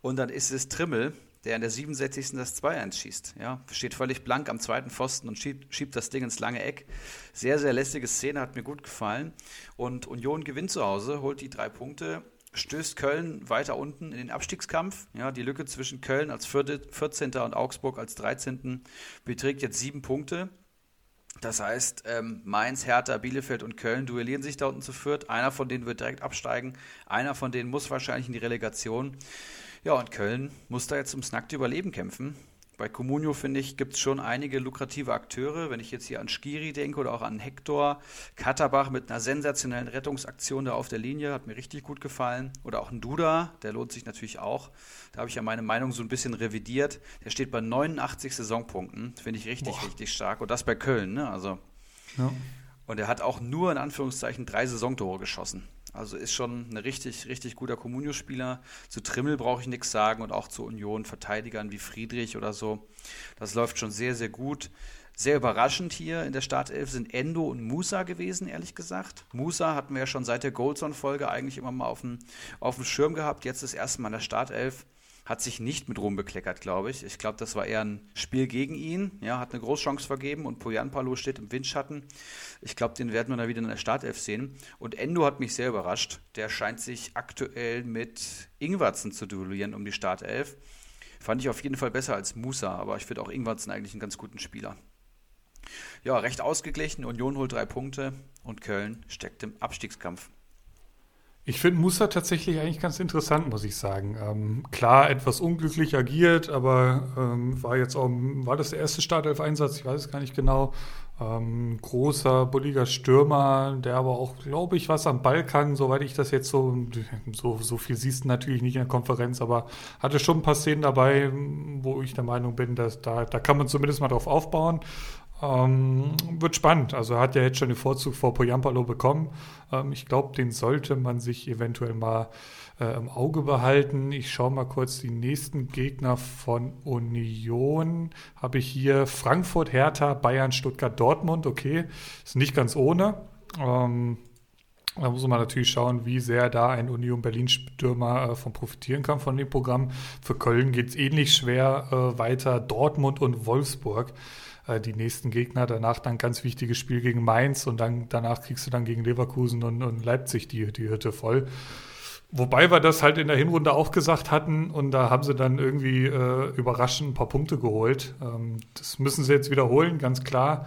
Und dann ist es Trimmel, der in der 67. das 2-1 schießt. Ja, steht völlig blank am zweiten Pfosten und schiebt, schiebt, das Ding ins lange Eck. Sehr, sehr lästige Szene, hat mir gut gefallen. Und Union gewinnt zu Hause, holt die drei Punkte stößt Köln weiter unten in den Abstiegskampf. Ja, die Lücke zwischen Köln als 14. und Augsburg als 13. beträgt jetzt sieben Punkte. Das heißt, ähm, Mainz, Hertha, Bielefeld und Köln duellieren sich da unten zu Fürth. Einer von denen wird direkt absteigen. Einer von denen muss wahrscheinlich in die Relegation. Ja, und Köln muss da jetzt ums nackte Überleben kämpfen. Bei Comunio, finde ich, gibt es schon einige lukrative Akteure. Wenn ich jetzt hier an Skiri denke oder auch an Hector, Katterbach mit einer sensationellen Rettungsaktion da auf der Linie, hat mir richtig gut gefallen. Oder auch ein Duda, der lohnt sich natürlich auch. Da habe ich ja meine Meinung so ein bisschen revidiert. Der steht bei 89 Saisonpunkten. Finde ich richtig, Boah. richtig stark. Und das bei Köln, ne? Also. Ja. Und er hat auch nur in Anführungszeichen drei Saisontore geschossen. Also ist schon ein richtig, richtig guter Comunio-Spieler. Zu Trimmel brauche ich nichts sagen und auch zu Union Verteidigern wie Friedrich oder so. Das läuft schon sehr, sehr gut. Sehr überraschend hier in der Startelf sind Endo und Musa gewesen, ehrlich gesagt. Musa hatten wir ja schon seit der Goldson-Folge eigentlich immer mal auf dem, auf dem Schirm gehabt. Jetzt das erste Mal in der Startelf hat sich nicht mit Ruhm bekleckert, glaube ich. Ich glaube, das war eher ein Spiel gegen ihn. Ja, hat eine Großchance vergeben und Poyan Palo steht im Windschatten. Ich glaube, den werden wir dann wieder in der Startelf sehen. Und Endo hat mich sehr überrascht. Der scheint sich aktuell mit Ingwarzen zu duellieren um die Startelf. Fand ich auf jeden Fall besser als Musa, aber ich finde auch Ingwarzen eigentlich einen ganz guten Spieler. Ja, recht ausgeglichen. Union holt drei Punkte und Köln steckt im Abstiegskampf. Ich finde Musa tatsächlich eigentlich ganz interessant, muss ich sagen. Ähm, klar, etwas unglücklich agiert, aber ähm, war jetzt auch, war das der erste Startelf-Einsatz? Ich weiß es gar nicht genau. Ähm, großer, bulliger Stürmer, der aber auch, glaube ich, was am Ball kann, soweit ich das jetzt so, so, so viel siehst du natürlich nicht in der Konferenz, aber hatte schon ein paar Szenen dabei, wo ich der Meinung bin, dass da, da kann man zumindest mal drauf aufbauen. Ähm, wird spannend. Also er hat ja jetzt schon den Vorzug vor Poyampalo bekommen. Ähm, ich glaube, den sollte man sich eventuell mal äh, im Auge behalten. Ich schaue mal kurz die nächsten Gegner von Union. Habe ich hier Frankfurt, Hertha, Bayern, Stuttgart, Dortmund. Okay, ist nicht ganz ohne. Ähm, da muss man natürlich schauen, wie sehr da ein Union Berlin-Stürmer äh, von profitieren kann von dem Programm. Für Köln geht es ähnlich schwer äh, weiter. Dortmund und Wolfsburg äh, die nächsten Gegner. Danach dann ganz wichtiges Spiel gegen Mainz und dann danach kriegst du dann gegen Leverkusen und, und Leipzig die, die Hütte voll. Wobei wir das halt in der Hinrunde auch gesagt hatten und da haben sie dann irgendwie äh, überraschend ein paar Punkte geholt. Ähm, das müssen sie jetzt wiederholen, ganz klar.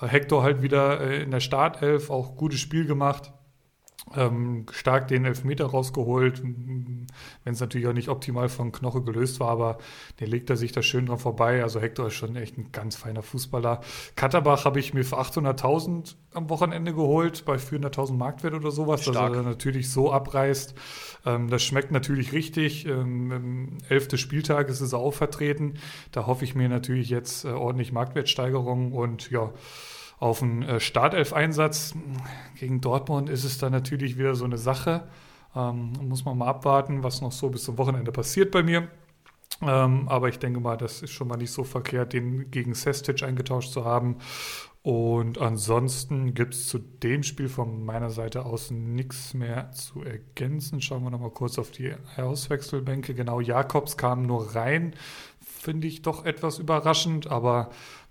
Hector halt wieder äh, in der Startelf, auch gutes Spiel gemacht ähm, stark den Elfmeter rausgeholt, wenn es natürlich auch nicht optimal von Knoche gelöst war, aber den legt er sich da schön dran vorbei. Also Hector ist schon echt ein ganz feiner Fußballer. Katterbach habe ich mir für 800.000 am Wochenende geholt, bei 400.000 Marktwert oder sowas, Stark. dass er natürlich so abreißt. Ähm, das schmeckt natürlich richtig. Ähm, Im elften Spieltag ist es auch vertreten. Da hoffe ich mir natürlich jetzt äh, ordentlich Marktwertsteigerung und ja, auf einen äh, Startelf-Einsatz gegen Dortmund ist es dann natürlich wieder so eine Sache. Ähm, muss man mal abwarten, was noch so bis zum Wochenende passiert bei mir. Ähm, aber ich denke mal, das ist schon mal nicht so verkehrt, den gegen Sestic eingetauscht zu haben. Und ansonsten gibt es zu dem Spiel von meiner Seite aus nichts mehr zu ergänzen. Schauen wir nochmal kurz auf die Auswechselbänke. Genau, Jakobs kam nur rein. Finde ich doch etwas überraschend, aber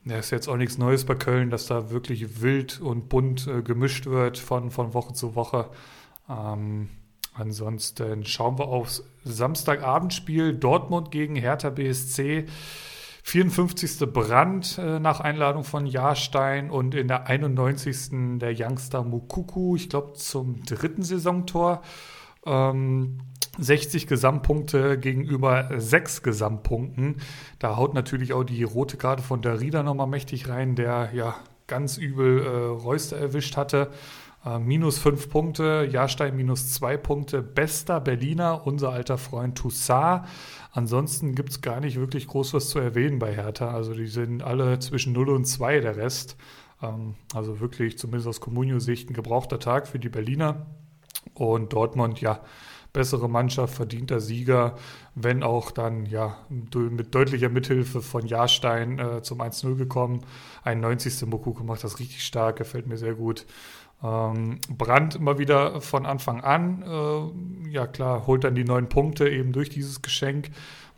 ja, ist jetzt auch nichts Neues bei Köln, dass da wirklich wild und bunt äh, gemischt wird von, von Woche zu Woche. Ähm, ansonsten schauen wir aufs Samstagabendspiel Dortmund gegen Hertha BSC. 54. Brand äh, nach Einladung von Jahrstein und in der 91. der Youngster Mukuku, ich glaube zum dritten Saisontor. Ähm, 60 Gesamtpunkte gegenüber 6 Gesamtpunkten. Da haut natürlich auch die rote Karte von der Rieder nochmal mächtig rein, der ja ganz übel äh, Reuster erwischt hatte. Äh, minus 5 Punkte, Jahrstein minus 2 Punkte. Bester Berliner, unser alter Freund Toussaint. Ansonsten gibt es gar nicht wirklich groß was zu erwähnen bei Hertha. Also die sind alle zwischen 0 und 2 der Rest. Ähm, also wirklich zumindest aus Comunio-Sicht ein gebrauchter Tag für die Berliner. Und Dortmund, ja, bessere Mannschaft, verdienter Sieger, wenn auch dann ja mit deutlicher Mithilfe von Jahrstein äh, zum 1-0 gekommen. 91. Mokuko macht das richtig stark, gefällt mir sehr gut. Ähm, Brandt immer wieder von Anfang an, äh, ja klar, holt dann die neun Punkte eben durch dieses Geschenk.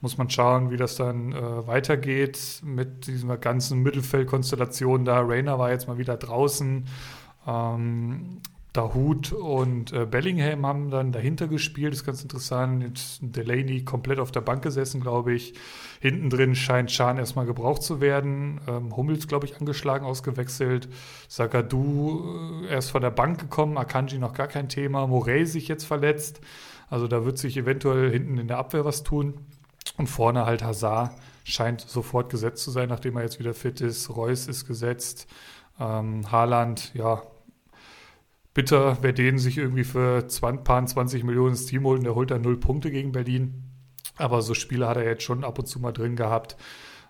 Muss man schauen, wie das dann äh, weitergeht mit dieser ganzen Mittelfeldkonstellation da. Rainer war jetzt mal wieder draußen. Ähm, Dahut und äh, Bellingham haben dann dahinter gespielt, das ist ganz interessant. Jetzt Delaney komplett auf der Bank gesessen, glaube ich. Hinten drin scheint Schan erstmal gebraucht zu werden. Ähm, Hummels, glaube ich, angeschlagen, ausgewechselt. Sagadu äh, erst von der Bank gekommen, Akanji noch gar kein Thema. Morey sich jetzt verletzt. Also da wird sich eventuell hinten in der Abwehr was tun. Und vorne halt Hazard scheint sofort gesetzt zu sein, nachdem er jetzt wieder fit ist. Reus ist gesetzt. Ähm, Haaland, ja, bitter, wer den sich irgendwie für 20, paar 20 Millionen Steam holt, der holt dann null Punkte gegen Berlin. Aber so Spiele hat er jetzt schon ab und zu mal drin gehabt.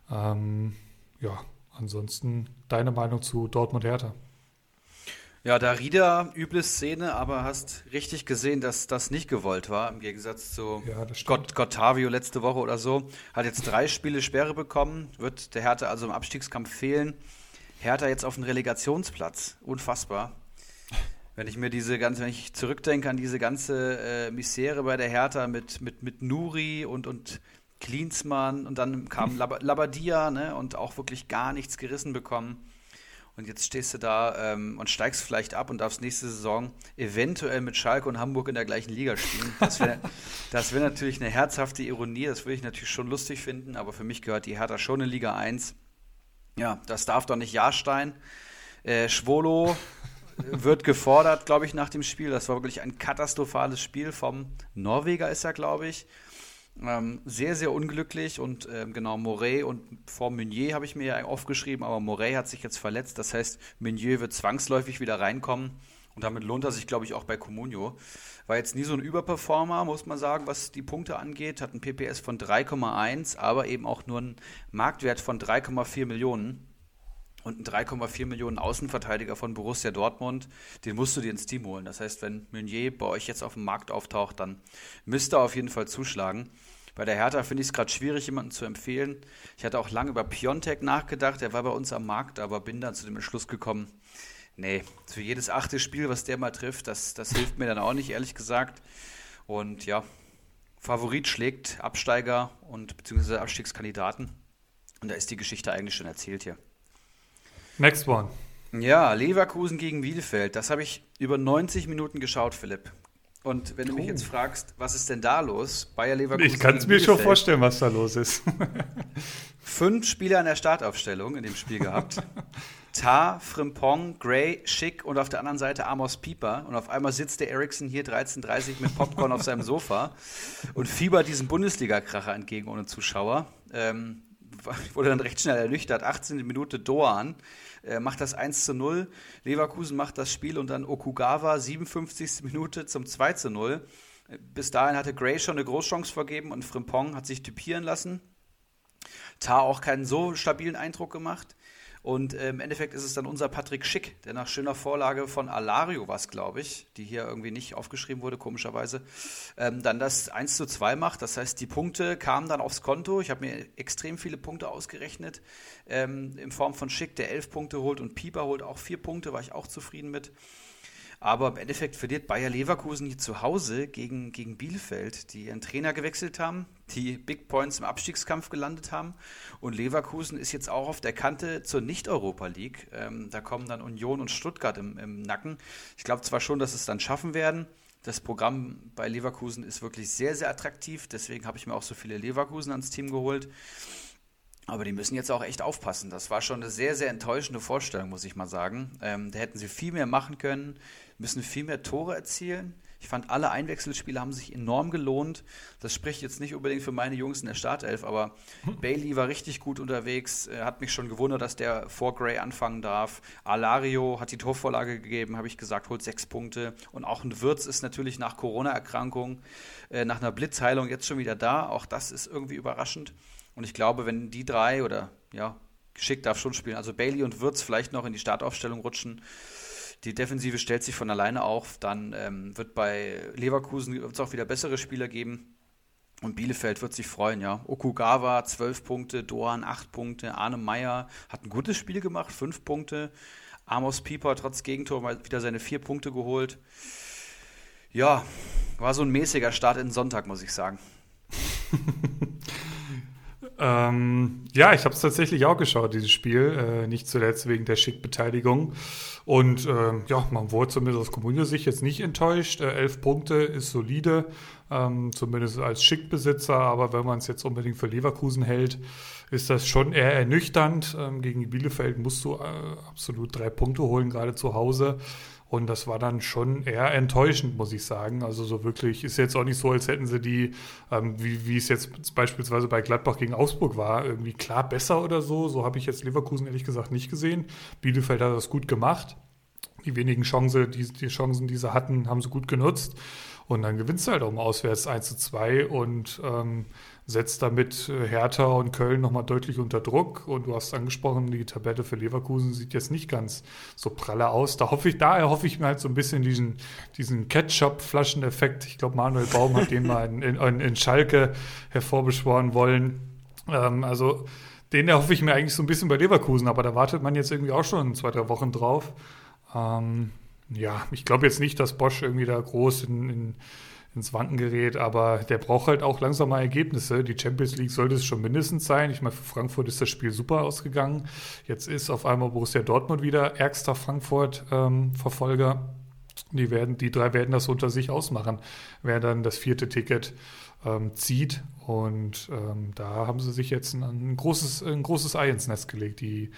Ähm, ja, ansonsten deine Meinung zu Dortmund Hertha? Ja, Darida, üble Szene, aber hast richtig gesehen, dass das nicht gewollt war, im Gegensatz zu ja, Gott, Gottavio letzte Woche oder so. Hat jetzt drei Spiele Sperre bekommen, wird der Hertha also im Abstiegskampf fehlen. Hertha jetzt auf dem Relegationsplatz, unfassbar. Wenn ich mir diese ganze, wenn ich zurückdenke an diese ganze äh, Misere bei der Hertha mit, mit, mit Nuri und, und Klinsmann und dann kam Lab Labadia ne, und auch wirklich gar nichts gerissen bekommen. Und jetzt stehst du da ähm, und steigst vielleicht ab und darfst nächste Saison eventuell mit Schalke und Hamburg in der gleichen Liga spielen. Das wäre [LAUGHS] das wär natürlich eine herzhafte Ironie, das würde ich natürlich schon lustig finden, aber für mich gehört die Hertha schon in Liga 1. Ja, das darf doch nicht Jahrstein. Äh, Schwolo wird gefordert, glaube ich, nach dem Spiel. Das war wirklich ein katastrophales Spiel vom Norweger, ist er, glaube ich. Ähm, sehr, sehr unglücklich und ähm, genau, Moret und vor Meunier habe ich mir ja aufgeschrieben, aber Moret hat sich jetzt verletzt. Das heißt, Meunier wird zwangsläufig wieder reinkommen und damit lohnt er sich, glaube ich, auch bei Comunio. War jetzt nie so ein Überperformer, muss man sagen, was die Punkte angeht. Hat ein PPS von 3,1, aber eben auch nur einen Marktwert von 3,4 Millionen und ein 3,4 Millionen Außenverteidiger von Borussia Dortmund, den musst du dir ins Team holen. Das heißt, wenn Meunier bei euch jetzt auf dem Markt auftaucht, dann müsst ihr auf jeden Fall zuschlagen. Bei der Hertha finde ich es gerade schwierig, jemanden zu empfehlen. Ich hatte auch lange über Piontek nachgedacht, der war bei uns am Markt, aber bin dann zu dem Entschluss gekommen, nee, für jedes achte Spiel, was der mal trifft, das, das hilft mir dann auch nicht, ehrlich gesagt. Und ja, Favorit schlägt Absteiger und beziehungsweise Abstiegskandidaten. Und da ist die Geschichte eigentlich schon erzählt hier. Next one. Ja, Leverkusen gegen Bielefeld. Das habe ich über 90 Minuten geschaut, Philipp. Und wenn du mich oh. jetzt fragst, was ist denn da los? Bayer Leverkusen. Ich kann es mir schon vorstellen, was da los ist. [LAUGHS] Fünf Spieler in der Startaufstellung in dem Spiel gehabt. [LAUGHS] Tar, Frimpong, Gray, Schick und auf der anderen Seite Amos Pieper. Und auf einmal sitzt der Ericsson hier 13.30 mit Popcorn auf seinem Sofa [LAUGHS] und fiebert diesem Bundesliga-Kracher entgegen ohne Zuschauer. Ähm, [LAUGHS] wurde dann recht schnell ernüchtert. 18. Minute Doan äh, macht das 1 zu 0. Leverkusen macht das Spiel und dann Okugawa 57. Minute zum 2 zu 0. Bis dahin hatte Gray schon eine Großchance vergeben und Frimpong hat sich typieren lassen. Tar auch keinen so stabilen Eindruck gemacht. Und äh, im Endeffekt ist es dann unser Patrick Schick, der nach schöner Vorlage von Alario was, glaube ich, die hier irgendwie nicht aufgeschrieben wurde, komischerweise, ähm, dann das 1 zu 2 macht. Das heißt, die Punkte kamen dann aufs Konto. Ich habe mir extrem viele Punkte ausgerechnet ähm, in Form von Schick, der 11 Punkte holt und Pieper holt auch 4 Punkte, war ich auch zufrieden mit. Aber im Endeffekt verliert Bayer Leverkusen hier zu Hause gegen, gegen Bielefeld, die ihren Trainer gewechselt haben, die Big Points im Abstiegskampf gelandet haben. Und Leverkusen ist jetzt auch auf der Kante zur Nicht-Europa League. Ähm, da kommen dann Union und Stuttgart im, im Nacken. Ich glaube zwar schon, dass es dann schaffen werden. Das Programm bei Leverkusen ist wirklich sehr, sehr attraktiv. Deswegen habe ich mir auch so viele Leverkusen ans Team geholt. Aber die müssen jetzt auch echt aufpassen. Das war schon eine sehr, sehr enttäuschende Vorstellung, muss ich mal sagen. Ähm, da hätten sie viel mehr machen können müssen viel mehr Tore erzielen. Ich fand, alle Einwechselspiele haben sich enorm gelohnt. Das spricht jetzt nicht unbedingt für meine Jungs in der Startelf, aber Bailey war richtig gut unterwegs. Er hat mich schon gewundert, dass der vor Gray anfangen darf. Alario hat die Torvorlage gegeben, habe ich gesagt, holt sechs Punkte. Und auch ein Wirtz ist natürlich nach Corona-Erkrankung, äh, nach einer Blitzheilung jetzt schon wieder da. Auch das ist irgendwie überraschend. Und ich glaube, wenn die drei oder ja, geschickt darf schon spielen, also Bailey und Wirtz vielleicht noch in die Startaufstellung rutschen, die Defensive stellt sich von alleine auf. Dann ähm, wird bei Leverkusen wird's auch wieder bessere Spieler geben. Und Bielefeld wird sich freuen, ja. Okugawa 12 Punkte, Doan 8 Punkte, Arne Meyer hat ein gutes Spiel gemacht, 5 Punkte. Amos Pieper trotz Gegentor mal wieder seine 4 Punkte geholt. Ja, war so ein mäßiger Start in Sonntag, muss ich sagen. [LAUGHS] Ähm, ja, ich habe es tatsächlich auch geschaut, dieses Spiel. Äh, nicht zuletzt wegen der Schick-Beteiligung. Und äh, ja, man wurde zumindest aus Kommunio-Sicht jetzt nicht enttäuscht. Äh, elf Punkte ist solide, ähm, zumindest als Schick-Besitzer. Aber wenn man es jetzt unbedingt für Leverkusen hält, ist das schon eher ernüchternd. Ähm, gegen Bielefeld musst du äh, absolut drei Punkte holen, gerade zu Hause. Und das war dann schon eher enttäuschend, muss ich sagen. Also so wirklich ist jetzt auch nicht so, als hätten sie die, ähm, wie, wie es jetzt beispielsweise bei Gladbach gegen Augsburg war, irgendwie klar besser oder so. So habe ich jetzt Leverkusen ehrlich gesagt nicht gesehen. Bielefeld hat das gut gemacht. Die wenigen Chancen, die, die Chancen, die sie hatten, haben sie gut genutzt. Und dann gewinnst du halt auch mal auswärts 1 zu 2 und ähm, setzt damit äh, Hertha und Köln nochmal deutlich unter Druck. Und du hast angesprochen, die Tabelle für Leverkusen sieht jetzt nicht ganz so pralle aus. Da hoffe ich, daher hoffe ich mir halt so ein bisschen diesen, diesen Ketchup-Flascheneffekt. Ich glaube, Manuel Baum hat den mal in, in, in Schalke hervorbeschworen wollen. Ähm, also den erhoffe ich mir eigentlich so ein bisschen bei Leverkusen, aber da wartet man jetzt irgendwie auch schon zwei, drei Wochen drauf. Ähm, ja, ich glaube jetzt nicht, dass Bosch irgendwie da groß in, in, ins Wanken gerät, aber der braucht halt auch langsam mal Ergebnisse. Die Champions League sollte es schon mindestens sein. Ich meine, für Frankfurt ist das Spiel super ausgegangen. Jetzt ist auf einmal Borussia Dortmund wieder ärgster Frankfurt-Verfolger. Ähm, die, werden, die drei werden das unter sich ausmachen, wer dann das vierte Ticket ähm, zieht. Und ähm, da haben sie sich jetzt ein, ein, großes, ein großes Ei ins Nest gelegt, die,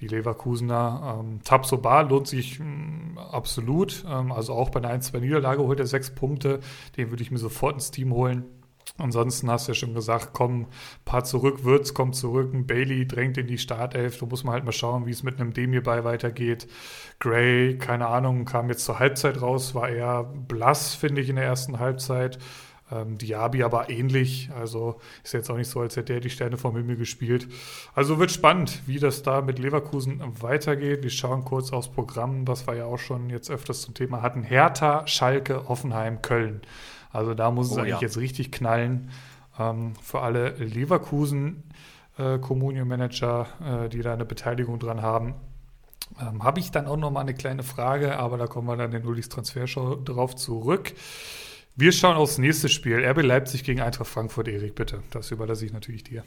die Leverkusener. Ähm, Tabsoba lohnt sich mh, mm, absolut. Ähm, also auch bei einer 1-2-Niederlage holt er sechs Punkte. Den würde ich mir sofort ins Team holen. Ansonsten hast du ja schon gesagt, komm, paar zurück, Würz kommt zurück, ein Bailey drängt in die Startelf. Da muss man halt mal schauen, wie es mit einem Demir bei weitergeht. Gray, keine Ahnung, kam jetzt zur Halbzeit raus, war eher blass, finde ich, in der ersten Halbzeit. Ähm, Diaby aber ähnlich. Also ist jetzt auch nicht so, als hätte er die Sterne vom Himmel gespielt. Also wird spannend, wie das da mit Leverkusen weitergeht. Wir schauen kurz aufs Programm, was wir ja auch schon jetzt öfters zum Thema hatten. Hertha, Schalke, Offenheim, Köln. Also da muss es oh, eigentlich ja. jetzt richtig knallen ähm, für alle Leverkusen äh, Communio-Manager, äh, die da eine Beteiligung dran haben. Ähm, Habe ich dann auch noch mal eine kleine Frage, aber da kommen wir dann in Ulis Transfershow drauf zurück. Wir schauen aufs nächste Spiel. RB Leipzig gegen Eintracht Frankfurt, Erik, bitte. Das überlasse ich natürlich dir.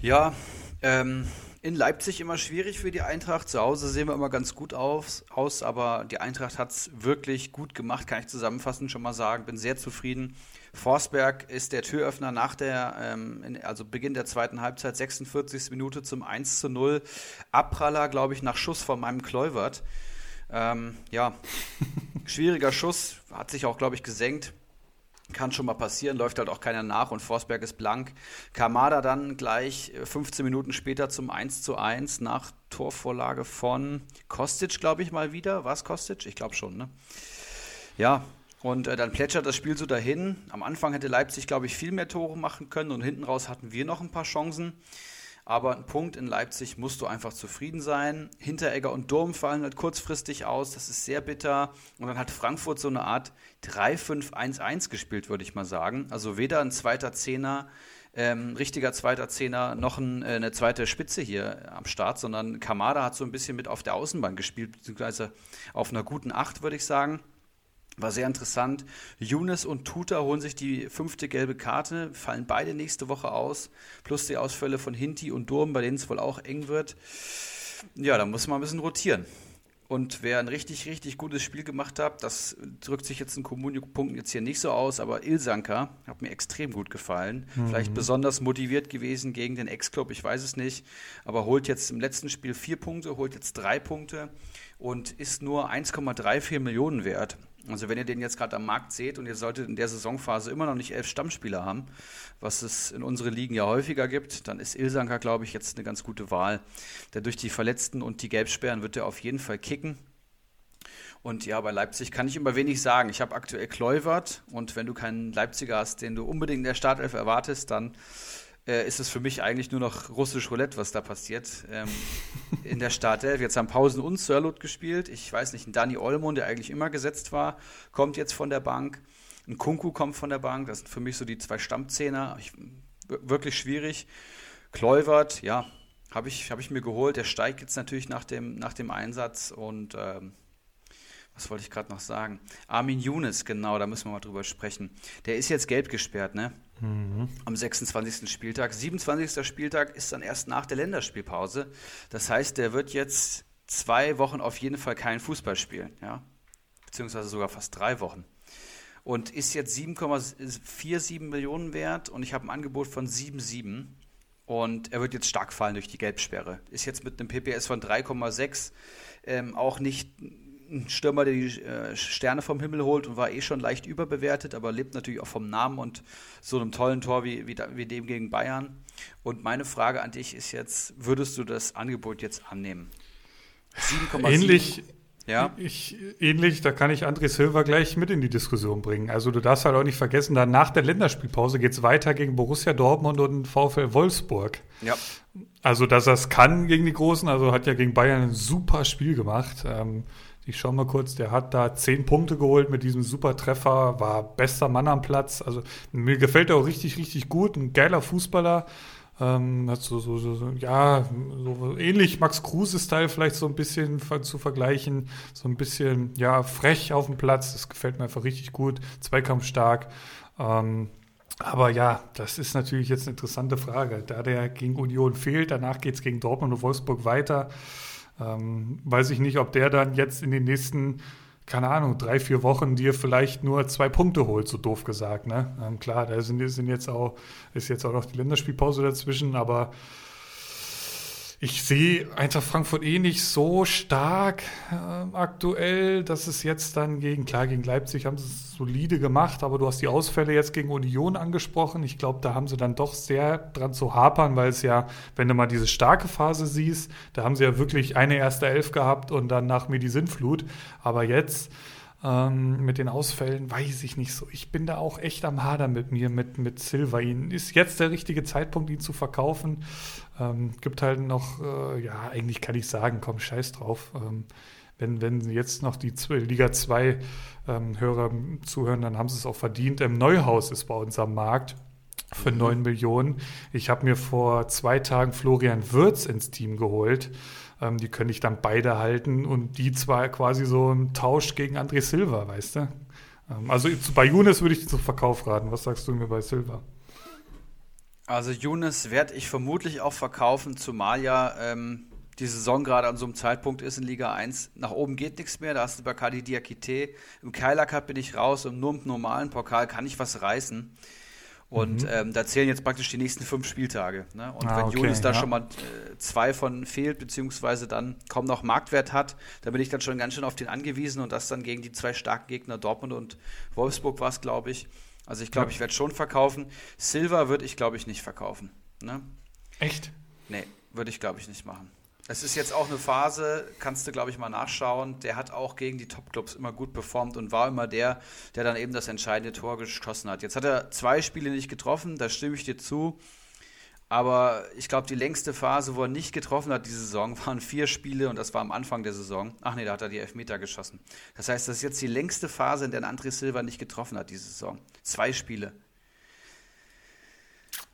Ja, ähm, in Leipzig immer schwierig für die Eintracht. Zu Hause sehen wir immer ganz gut aus, aus aber die Eintracht hat es wirklich gut gemacht, kann ich zusammenfassend schon mal sagen. Bin sehr zufrieden. Forsberg ist der Türöffner nach der, ähm, also Beginn der zweiten Halbzeit, 46. Minute zum 1 zu 0. Abpraller, glaube ich, nach Schuss von meinem Kluivert. Ähm, ja, schwieriger Schuss, hat sich auch, glaube ich, gesenkt. Kann schon mal passieren, läuft halt auch keiner nach und Forsberg ist blank. Kamada dann gleich 15 äh, Minuten später zum 1 zu 1 nach Torvorlage von Kostic, glaube ich, mal wieder. War es Kostic? Ich glaube schon, ne? Ja, und äh, dann plätschert das Spiel so dahin. Am Anfang hätte Leipzig, glaube ich, viel mehr Tore machen können und hinten raus hatten wir noch ein paar Chancen. Aber ein Punkt in Leipzig musst du einfach zufrieden sein. Hinteregger und Durm fallen halt kurzfristig aus. Das ist sehr bitter. Und dann hat Frankfurt so eine Art 3-5-1-1 gespielt, würde ich mal sagen. Also weder ein zweiter Zehner, ähm, richtiger zweiter Zehner, noch ein, äh, eine zweite Spitze hier am Start, sondern Kamada hat so ein bisschen mit auf der Außenbahn gespielt, beziehungsweise auf einer guten Acht, würde ich sagen. War sehr interessant. Younes und Tuta holen sich die fünfte gelbe Karte, fallen beide nächste Woche aus, plus die Ausfälle von Hinti und Durm, bei denen es wohl auch eng wird. Ja, da muss man ein bisschen rotieren. Und wer ein richtig, richtig gutes Spiel gemacht hat, das drückt sich jetzt in Kommunio-Punkten jetzt hier nicht so aus, aber Ilsanka hat mir extrem gut gefallen. Mhm. Vielleicht besonders motiviert gewesen gegen den Ex-Club, ich weiß es nicht. Aber holt jetzt im letzten Spiel vier Punkte, holt jetzt drei Punkte und ist nur 1,34 Millionen wert. Also wenn ihr den jetzt gerade am Markt seht und ihr solltet in der Saisonphase immer noch nicht elf Stammspieler haben, was es in unseren Ligen ja häufiger gibt, dann ist Ilsanka, glaube ich, jetzt eine ganz gute Wahl. Denn durch die Verletzten und die Gelbsperren wird er auf jeden Fall kicken. Und ja, bei Leipzig kann ich immer wenig sagen. Ich habe aktuell Kluivert und wenn du keinen Leipziger hast, den du unbedingt in der Startelf erwartest, dann äh, ist es für mich eigentlich nur noch russisch Roulette, was da passiert. Ähm, [LAUGHS] in der Startelf. Jetzt haben Pausen und Sörlot gespielt. Ich weiß nicht, ein Dani Olmo, der eigentlich immer gesetzt war, kommt jetzt von der Bank. Ein Kunku kommt von der Bank. Das sind für mich so die zwei Stammzehner. Ich, wirklich schwierig. Kluivert, ja, habe ich, hab ich mir geholt. Der steigt jetzt natürlich nach dem, nach dem Einsatz und ähm, was wollte ich gerade noch sagen? Armin Younes, genau, da müssen wir mal drüber sprechen. Der ist jetzt gelb gesperrt, ne? Mhm. Am 26. Spieltag. 27. Spieltag ist dann erst nach der Länderspielpause. Das heißt, der wird jetzt zwei Wochen auf jeden Fall keinen Fußball spielen, ja? Beziehungsweise sogar fast drei Wochen. Und ist jetzt 7,47 Millionen wert und ich habe ein Angebot von 7,7. Und er wird jetzt stark fallen durch die Gelbsperre. Ist jetzt mit einem PPS von 3,6 ähm, auch nicht ein Stürmer, der die äh, Sterne vom Himmel holt und war eh schon leicht überbewertet, aber lebt natürlich auch vom Namen und so einem tollen Tor wie, wie, wie dem gegen Bayern. Und meine Frage an dich ist jetzt, würdest du das Angebot jetzt annehmen? 7,7. Ähnlich, ja. Ich, ähnlich, da kann ich André Silva gleich mit in die Diskussion bringen. Also du darfst halt auch nicht vergessen, dann nach der Länderspielpause geht es weiter gegen Borussia Dortmund und VfL Wolfsburg. Ja. Also, dass er es kann gegen die Großen, also hat ja gegen Bayern ein super Spiel gemacht. Ähm, ich schaue mal kurz, der hat da zehn Punkte geholt mit diesem super Treffer, war bester Mann am Platz. Also mir gefällt er auch richtig, richtig gut. Ein geiler Fußballer. Ähm, hat so, so, so, ja, so ähnlich Max Kruse-Style vielleicht so ein bisschen zu vergleichen. So ein bisschen, ja, frech auf dem Platz. Das gefällt mir einfach richtig gut. Zweikampf stark. Ähm, aber ja, das ist natürlich jetzt eine interessante Frage. Da der gegen Union fehlt, danach geht es gegen Dortmund und Wolfsburg weiter. Ähm, weiß ich nicht, ob der dann jetzt in den nächsten, keine Ahnung, drei, vier Wochen dir vielleicht nur zwei Punkte holt, so doof gesagt. Ne? Ähm, klar, da sind, sind jetzt auch, ist jetzt auch noch die Länderspielpause dazwischen, aber ich sehe Eintracht Frankfurt eh nicht so stark äh, aktuell, dass es jetzt dann gegen, klar, gegen Leipzig haben sie es solide gemacht, aber du hast die Ausfälle jetzt gegen Union angesprochen. Ich glaube, da haben sie dann doch sehr dran zu hapern, weil es ja, wenn du mal diese starke Phase siehst, da haben sie ja wirklich eine erste Elf gehabt und dann nach mir die Sinnflut. Aber jetzt ähm, mit den Ausfällen weiß ich nicht so. Ich bin da auch echt am Hader mit mir, mit, mit Silva. Ihn ist jetzt der richtige Zeitpunkt, ihn zu verkaufen. Ähm, gibt halt noch, äh, ja, eigentlich kann ich sagen, komm, scheiß drauf. Ähm, wenn, wenn jetzt noch die Liga 2 ähm, Hörer zuhören, dann haben sie es auch verdient. Ähm, Neuhaus ist bei uns am Markt für mhm. 9 Millionen. Ich habe mir vor zwei Tagen Florian Würz ins Team geholt. Ähm, die könnte ich dann beide halten und die zwar quasi so im Tausch gegen André Silva, weißt du? Ähm, also bei Younes würde ich zum Verkauf raten. Was sagst du mir bei Silva? Also Younes werde ich vermutlich auch verkaufen, zumal ja ähm, die Saison gerade an so einem Zeitpunkt ist in Liga 1. Nach oben geht nichts mehr, da hast du Bakadi Diakite. Im Keiler Cup bin ich raus und nur im normalen Pokal kann ich was reißen. Und mhm. ähm, da zählen jetzt praktisch die nächsten fünf Spieltage. Ne? Und ah, wenn okay, Junis da ja. schon mal äh, zwei von fehlt, beziehungsweise dann kaum noch Marktwert hat, da bin ich dann schon ganz schön auf den angewiesen und das dann gegen die zwei starken Gegner Dortmund und Wolfsburg war es, glaube ich. Also ich glaube, ja. ich werde schon verkaufen. Silver würde ich, glaube ich, nicht verkaufen. Ne? Echt? Nee, würde ich, glaube ich, nicht machen. Es ist jetzt auch eine Phase, kannst du, glaube ich, mal nachschauen. Der hat auch gegen die Top-Clubs immer gut performt und war immer der, der dann eben das entscheidende Tor geschossen hat. Jetzt hat er zwei Spiele nicht getroffen, da stimme ich dir zu. Aber ich glaube, die längste Phase, wo er nicht getroffen hat diese Saison, [LAUGHS] waren vier Spiele und das war am Anfang der Saison. Ach nee, da hat er die Elfmeter geschossen. Das heißt, das ist jetzt die längste Phase, in der André Silva nicht getroffen hat diese Saison. Zwei Spiele.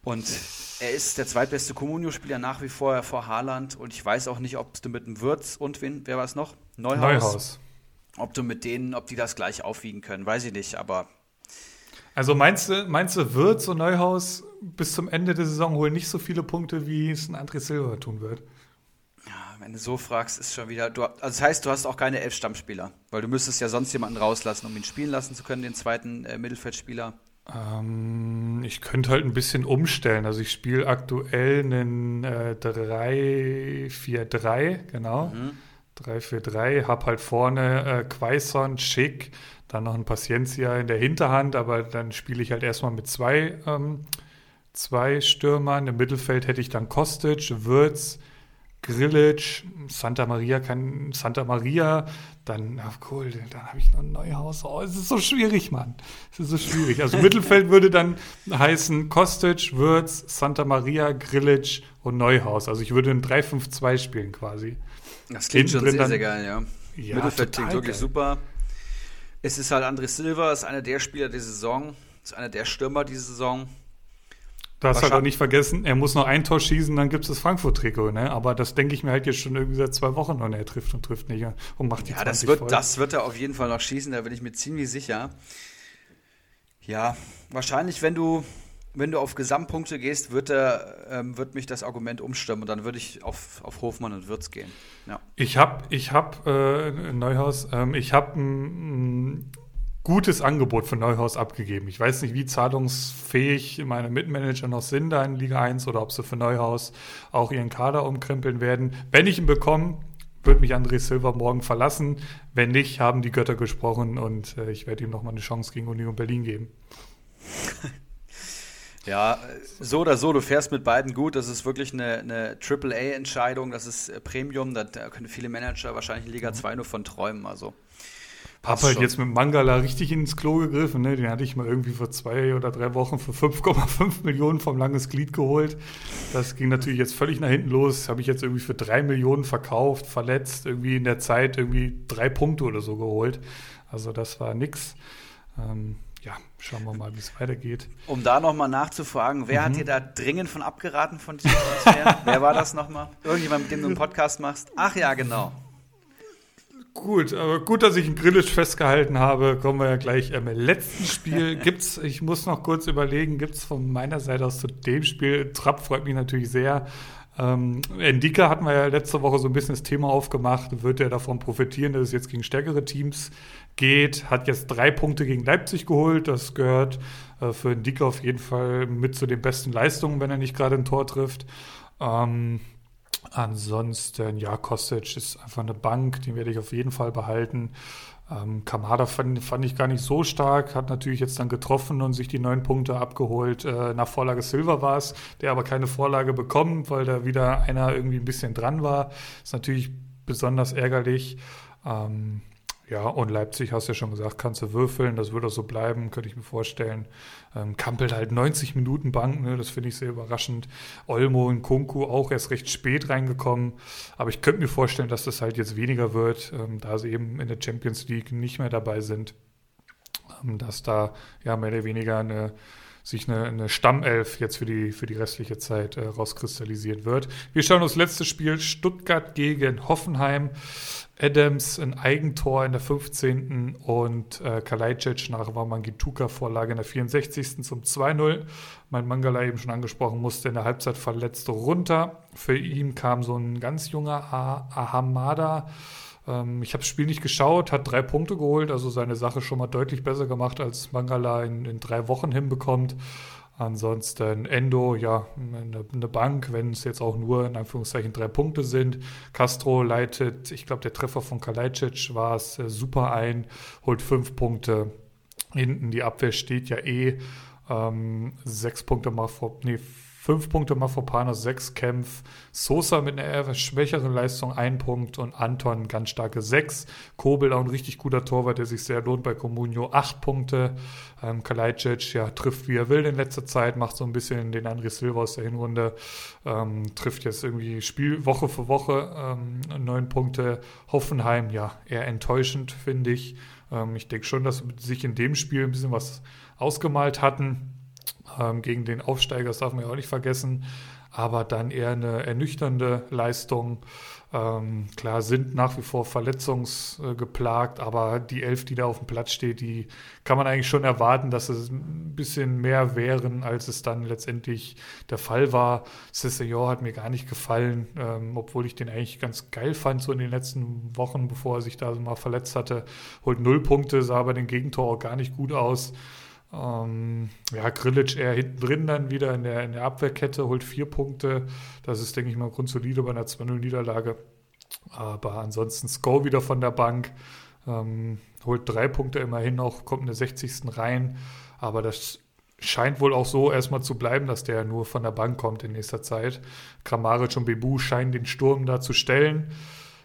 Und er ist der zweitbeste Comunio-Spieler nach wie vor vor Haaland. Und ich weiß auch nicht, ob du mit dem Würz und wen, wer war es noch? Neuhaus. Neuhaus. Ob du mit denen, ob die das gleich aufwiegen können, weiß ich nicht, aber also meinst du, meinst du, Wirtz und Neuhaus bis zum Ende der Saison holen nicht so viele Punkte, wie es ein André Silva tun wird? Ja, wenn du so fragst, ist schon wieder. Du, also das heißt, du hast auch keine elf Stammspieler, weil du müsstest ja sonst jemanden rauslassen, um ihn spielen lassen zu können, den zweiten äh, Mittelfeldspieler. Ähm, ich könnte halt ein bisschen umstellen. Also ich spiele aktuell einen äh, 3-4-3, genau. Mhm. 3-4-3, hab halt vorne äh, Quaison, Schick, dann noch ein Paciencia in der Hinterhand, aber dann spiele ich halt erstmal mit zwei, ähm, zwei Stürmern. Im Mittelfeld hätte ich dann Kostic, Würz, Grilic, Santa Maria kann Santa Maria, dann, ach cool, dann habe ich noch ein Neuhaus. Oh, es ist so schwierig, Mann. Es ist so schwierig. Also Mittelfeld würde dann heißen Kostic, Würz, Santa Maria, Grilic und Neuhaus. Also ich würde ein 3-5-2 spielen quasi. Das klingt Hinten schon sehr, dann, sehr geil, ja. ja Mittelfeld klingt wirklich geil. super. Es ist halt André Silva, ist einer der Spieler der Saison, ist einer der Stürmer dieser Saison. Darfst halt auch nicht vergessen, er muss noch ein Tor schießen, dann gibt es das Frankfurt-Trikot, ne? Aber das denke ich mir halt jetzt schon irgendwie seit zwei Wochen und er trifft und trifft nicht und macht die Ja, das wird, voll. das wird er auf jeden Fall noch schießen, da bin ich mir ziemlich sicher. Ja, wahrscheinlich, wenn du, wenn du auf Gesamtpunkte gehst, wird, er, ähm, wird mich das Argument umstimmen und dann würde ich auf, auf Hofmann und Würz gehen. Ja. Ich habe, ich hab, äh, Neuhaus, ähm, ich habe ein gutes Angebot für Neuhaus abgegeben. Ich weiß nicht, wie zahlungsfähig meine Mitmanager noch sind da in Liga 1 oder ob sie für Neuhaus auch ihren Kader umkrempeln werden. Wenn ich ihn bekomme, wird mich André Silva morgen verlassen. Wenn nicht, haben die Götter gesprochen und äh, ich werde ihm nochmal eine Chance gegen Union Berlin geben. [LAUGHS] Ja, so oder so, du fährst mit beiden gut. Das ist wirklich eine, eine AAA-Entscheidung. Das ist äh, Premium. Da können viele Manager wahrscheinlich in Liga 2 nur von träumen. Also hab halt jetzt mit Mangala richtig ins Klo gegriffen. Ne? Den hatte ich mal irgendwie vor zwei oder drei Wochen für 5,5 Millionen vom langes Glied geholt. Das ging natürlich jetzt völlig nach hinten los. Habe ich jetzt irgendwie für drei Millionen verkauft, verletzt, irgendwie in der Zeit irgendwie drei Punkte oder so geholt. Also das war nix. Ähm, ja, schauen wir mal, wie es weitergeht. Um da nochmal nachzufragen, wer mhm. hat dir da dringend von abgeraten von diesem Transfer? [LAUGHS] wer war das nochmal? Irgendjemand, mit dem du einen Podcast machst? Ach ja, genau. Gut, aber gut, dass ich einen Grillisch festgehalten habe. Kommen wir ja gleich im letzten Spiel. [LAUGHS] Gibt's, ich muss noch kurz überlegen, gibt es von meiner Seite aus zu dem Spiel, Trapp freut mich natürlich sehr. Ähm, Endika hatten wir ja letzte Woche so ein bisschen das Thema aufgemacht. Wird er davon profitieren, dass es jetzt gegen stärkere Teams geht? Hat jetzt drei Punkte gegen Leipzig geholt. Das gehört äh, für Endika auf jeden Fall mit zu den besten Leistungen, wenn er nicht gerade ein Tor trifft. Ähm, Ansonsten, ja, Kostic ist einfach eine Bank, den werde ich auf jeden Fall behalten. Ähm, Kamada fand, fand, ich gar nicht so stark, hat natürlich jetzt dann getroffen und sich die neun Punkte abgeholt. Äh, nach Vorlage Silver war es, der aber keine Vorlage bekommen, weil da wieder einer irgendwie ein bisschen dran war. Ist natürlich besonders ärgerlich. Ähm, ja, und Leipzig, hast du ja schon gesagt, kannst du würfeln, das wird auch so bleiben, könnte ich mir vorstellen. Ähm, Kampelt halt 90 Minuten Bank, ne, das finde ich sehr überraschend. Olmo und Kunku auch erst recht spät reingekommen, aber ich könnte mir vorstellen, dass das halt jetzt weniger wird, ähm, da sie eben in der Champions League nicht mehr dabei sind, ähm, dass da ja mehr oder weniger eine sich eine, eine Stammelf jetzt für die, für die restliche Zeit äh, rauskristallisiert wird. Wir schauen uns das letzte Spiel Stuttgart gegen Hoffenheim. Adams ein Eigentor in der 15. und äh, Kalajdzic nach Wamangituka-Vorlage in der 64. zum 2-0. Mein Mangala eben schon angesprochen, musste in der Halbzeit verletzt runter. Für ihn kam so ein ganz junger Ahamada. Ähm, ich habe das Spiel nicht geschaut, hat drei Punkte geholt, also seine Sache schon mal deutlich besser gemacht, als Mangala in, in drei Wochen hinbekommt. Ansonsten Endo, ja, eine, eine Bank, wenn es jetzt auch nur in Anführungszeichen drei Punkte sind. Castro leitet, ich glaube, der Treffer von Kalajdzic war es äh, super ein, holt fünf Punkte. Hinten die Abwehr steht ja eh. Ähm, sechs Punkte mal vor, nee, Fünf Punkte Mafropanos, sechs Kämpf. Sosa mit einer eher schwächeren Leistung, ein Punkt. Und Anton ganz starke sechs. Kobel auch ein richtig guter Torwart, der sich sehr lohnt bei Comunio, acht Punkte. Ähm, Kalajdzic, ja, trifft wie er will in letzter Zeit, macht so ein bisschen den André Silva aus der Hinrunde. Ähm, trifft jetzt irgendwie Spiel Woche für Woche ähm, neun Punkte. Hoffenheim, ja, eher enttäuschend, finde ich. Ähm, ich denke schon, dass sich in dem Spiel ein bisschen was ausgemalt hatten ähm, gegen den Aufsteiger, das darf man ja auch nicht vergessen, aber dann eher eine ernüchternde Leistung. Ähm, klar sind nach wie vor verletzungsgeplagt, aber die Elf, die da auf dem Platz steht, die kann man eigentlich schon erwarten, dass es ein bisschen mehr wären, als es dann letztendlich der Fall war. Cesseyor hat mir gar nicht gefallen, ähm, obwohl ich den eigentlich ganz geil fand, so in den letzten Wochen, bevor er sich da mal verletzt hatte. Holt null Punkte, sah aber den Gegentor auch gar nicht gut aus. Ähm, ja, Grillic eher hinten drin dann wieder in der, in der Abwehrkette, holt vier Punkte. Das ist, denke ich mal, grundsolide bei einer 2-0-Niederlage. Aber ansonsten Sko wieder von der Bank, ähm, holt drei Punkte immerhin noch, kommt in der 60. rein. Aber das scheint wohl auch so erstmal zu bleiben, dass der nur von der Bank kommt in nächster Zeit. Kramaric und Bebu scheinen den Sturm da zu stellen.